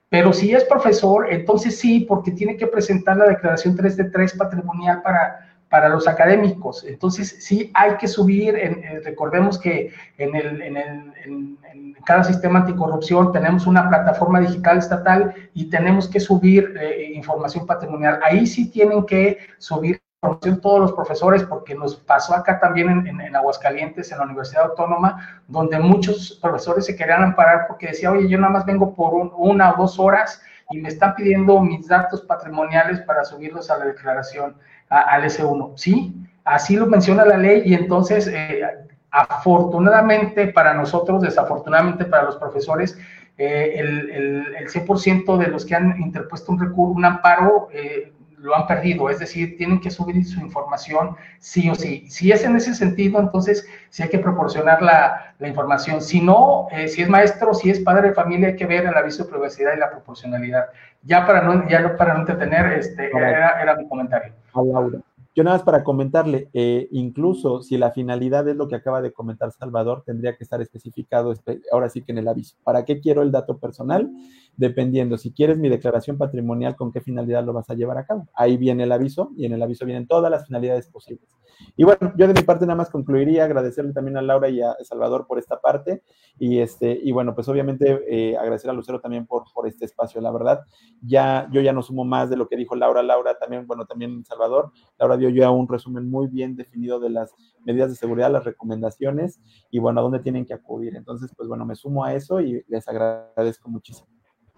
Pero si es profesor, entonces sí, porque tiene que presentar la declaración 3 de 3 patrimonial para, para los académicos. Entonces, sí hay que subir, en, recordemos que en, el, en, el, en, cada sistema anticorrupción tenemos una plataforma digital estatal y tenemos que subir eh, información patrimonial. Ahí sí tienen que subir información todos los profesores, porque nos pasó acá también en, Aguascalientes, en la Universidad Autónoma, donde muchos profesores se querían amparar porque decía, oye, yo nada más vengo por una o dos horas y me están pidiendo mis datos patrimoniales para subirlos a la declaración al S1. Sí, así lo menciona la ley y entonces, eh, afortunadamente para nosotros, desafortunadamente para los profesores, eh, el, el, el, 100% de los que han interpuesto un recurso, un amparo, eh, lo han perdido, es decir, tienen que subir su información sí o sí. Si es en ese sentido, entonces sí hay que proporcionar la, la información. Si no, si es maestro, si es padre de familia, hay que ver el aviso de privacidad y la proporcionalidad. Ya para no, ya para no entretener, este, era, era mi comentario. Laura. Yo nada más para comentarle, eh, incluso si la finalidad es lo que acaba de comentar Salvador, tendría que estar especificado ahora sí que en el aviso. ¿Para qué quiero el dato personal? Dependiendo, si quieres mi declaración patrimonial, ¿con qué finalidad lo vas a llevar a cabo? Ahí viene el aviso y en el aviso vienen todas las finalidades posibles. Y bueno, yo de mi parte nada más concluiría, agradecerle también a Laura y a Salvador por esta parte y, este, y bueno, pues obviamente eh, agradecer a Lucero también por, por este espacio, la verdad. Ya, yo ya no sumo más de lo que dijo Laura, Laura también, bueno, también Salvador. Laura dio ya un resumen muy bien definido de las medidas de seguridad, las recomendaciones y bueno, a dónde tienen que acudir. Entonces, pues bueno, me sumo a eso y les agradezco muchísimo.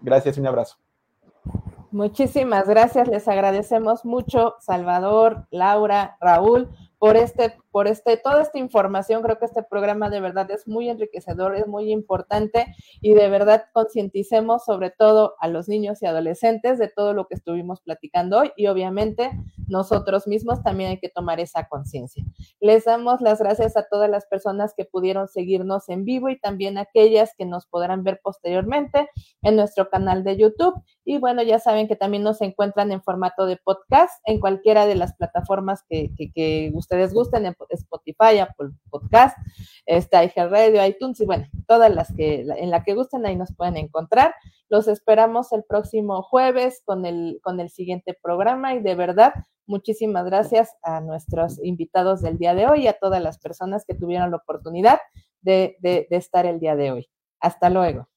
Gracias un abrazo. Muchísimas gracias, les agradecemos mucho, Salvador, Laura, Raúl, por este, por este, toda esta información. Creo que este programa de verdad es muy enriquecedor, es muy importante y de verdad concienticemos sobre todo a los niños y adolescentes de todo lo que estuvimos platicando hoy y obviamente nosotros mismos también hay que tomar esa conciencia. Les damos las gracias a todas las personas que pudieron seguirnos en vivo y también a aquellas que nos podrán ver posteriormente en nuestro canal de YouTube. Y bueno, ya saben que también nos encuentran en formato de podcast en cualquiera de las plataformas que, que, que ustedes gusten, en Spotify, Apple Podcast, está Radio, iTunes y bueno, todas las que en la que gusten ahí nos pueden encontrar. Los esperamos el próximo jueves con el, con el siguiente programa y de verdad, muchísimas gracias a nuestros invitados del día de hoy y a todas las personas que tuvieron la oportunidad de, de estar el día de hoy. Hasta luego.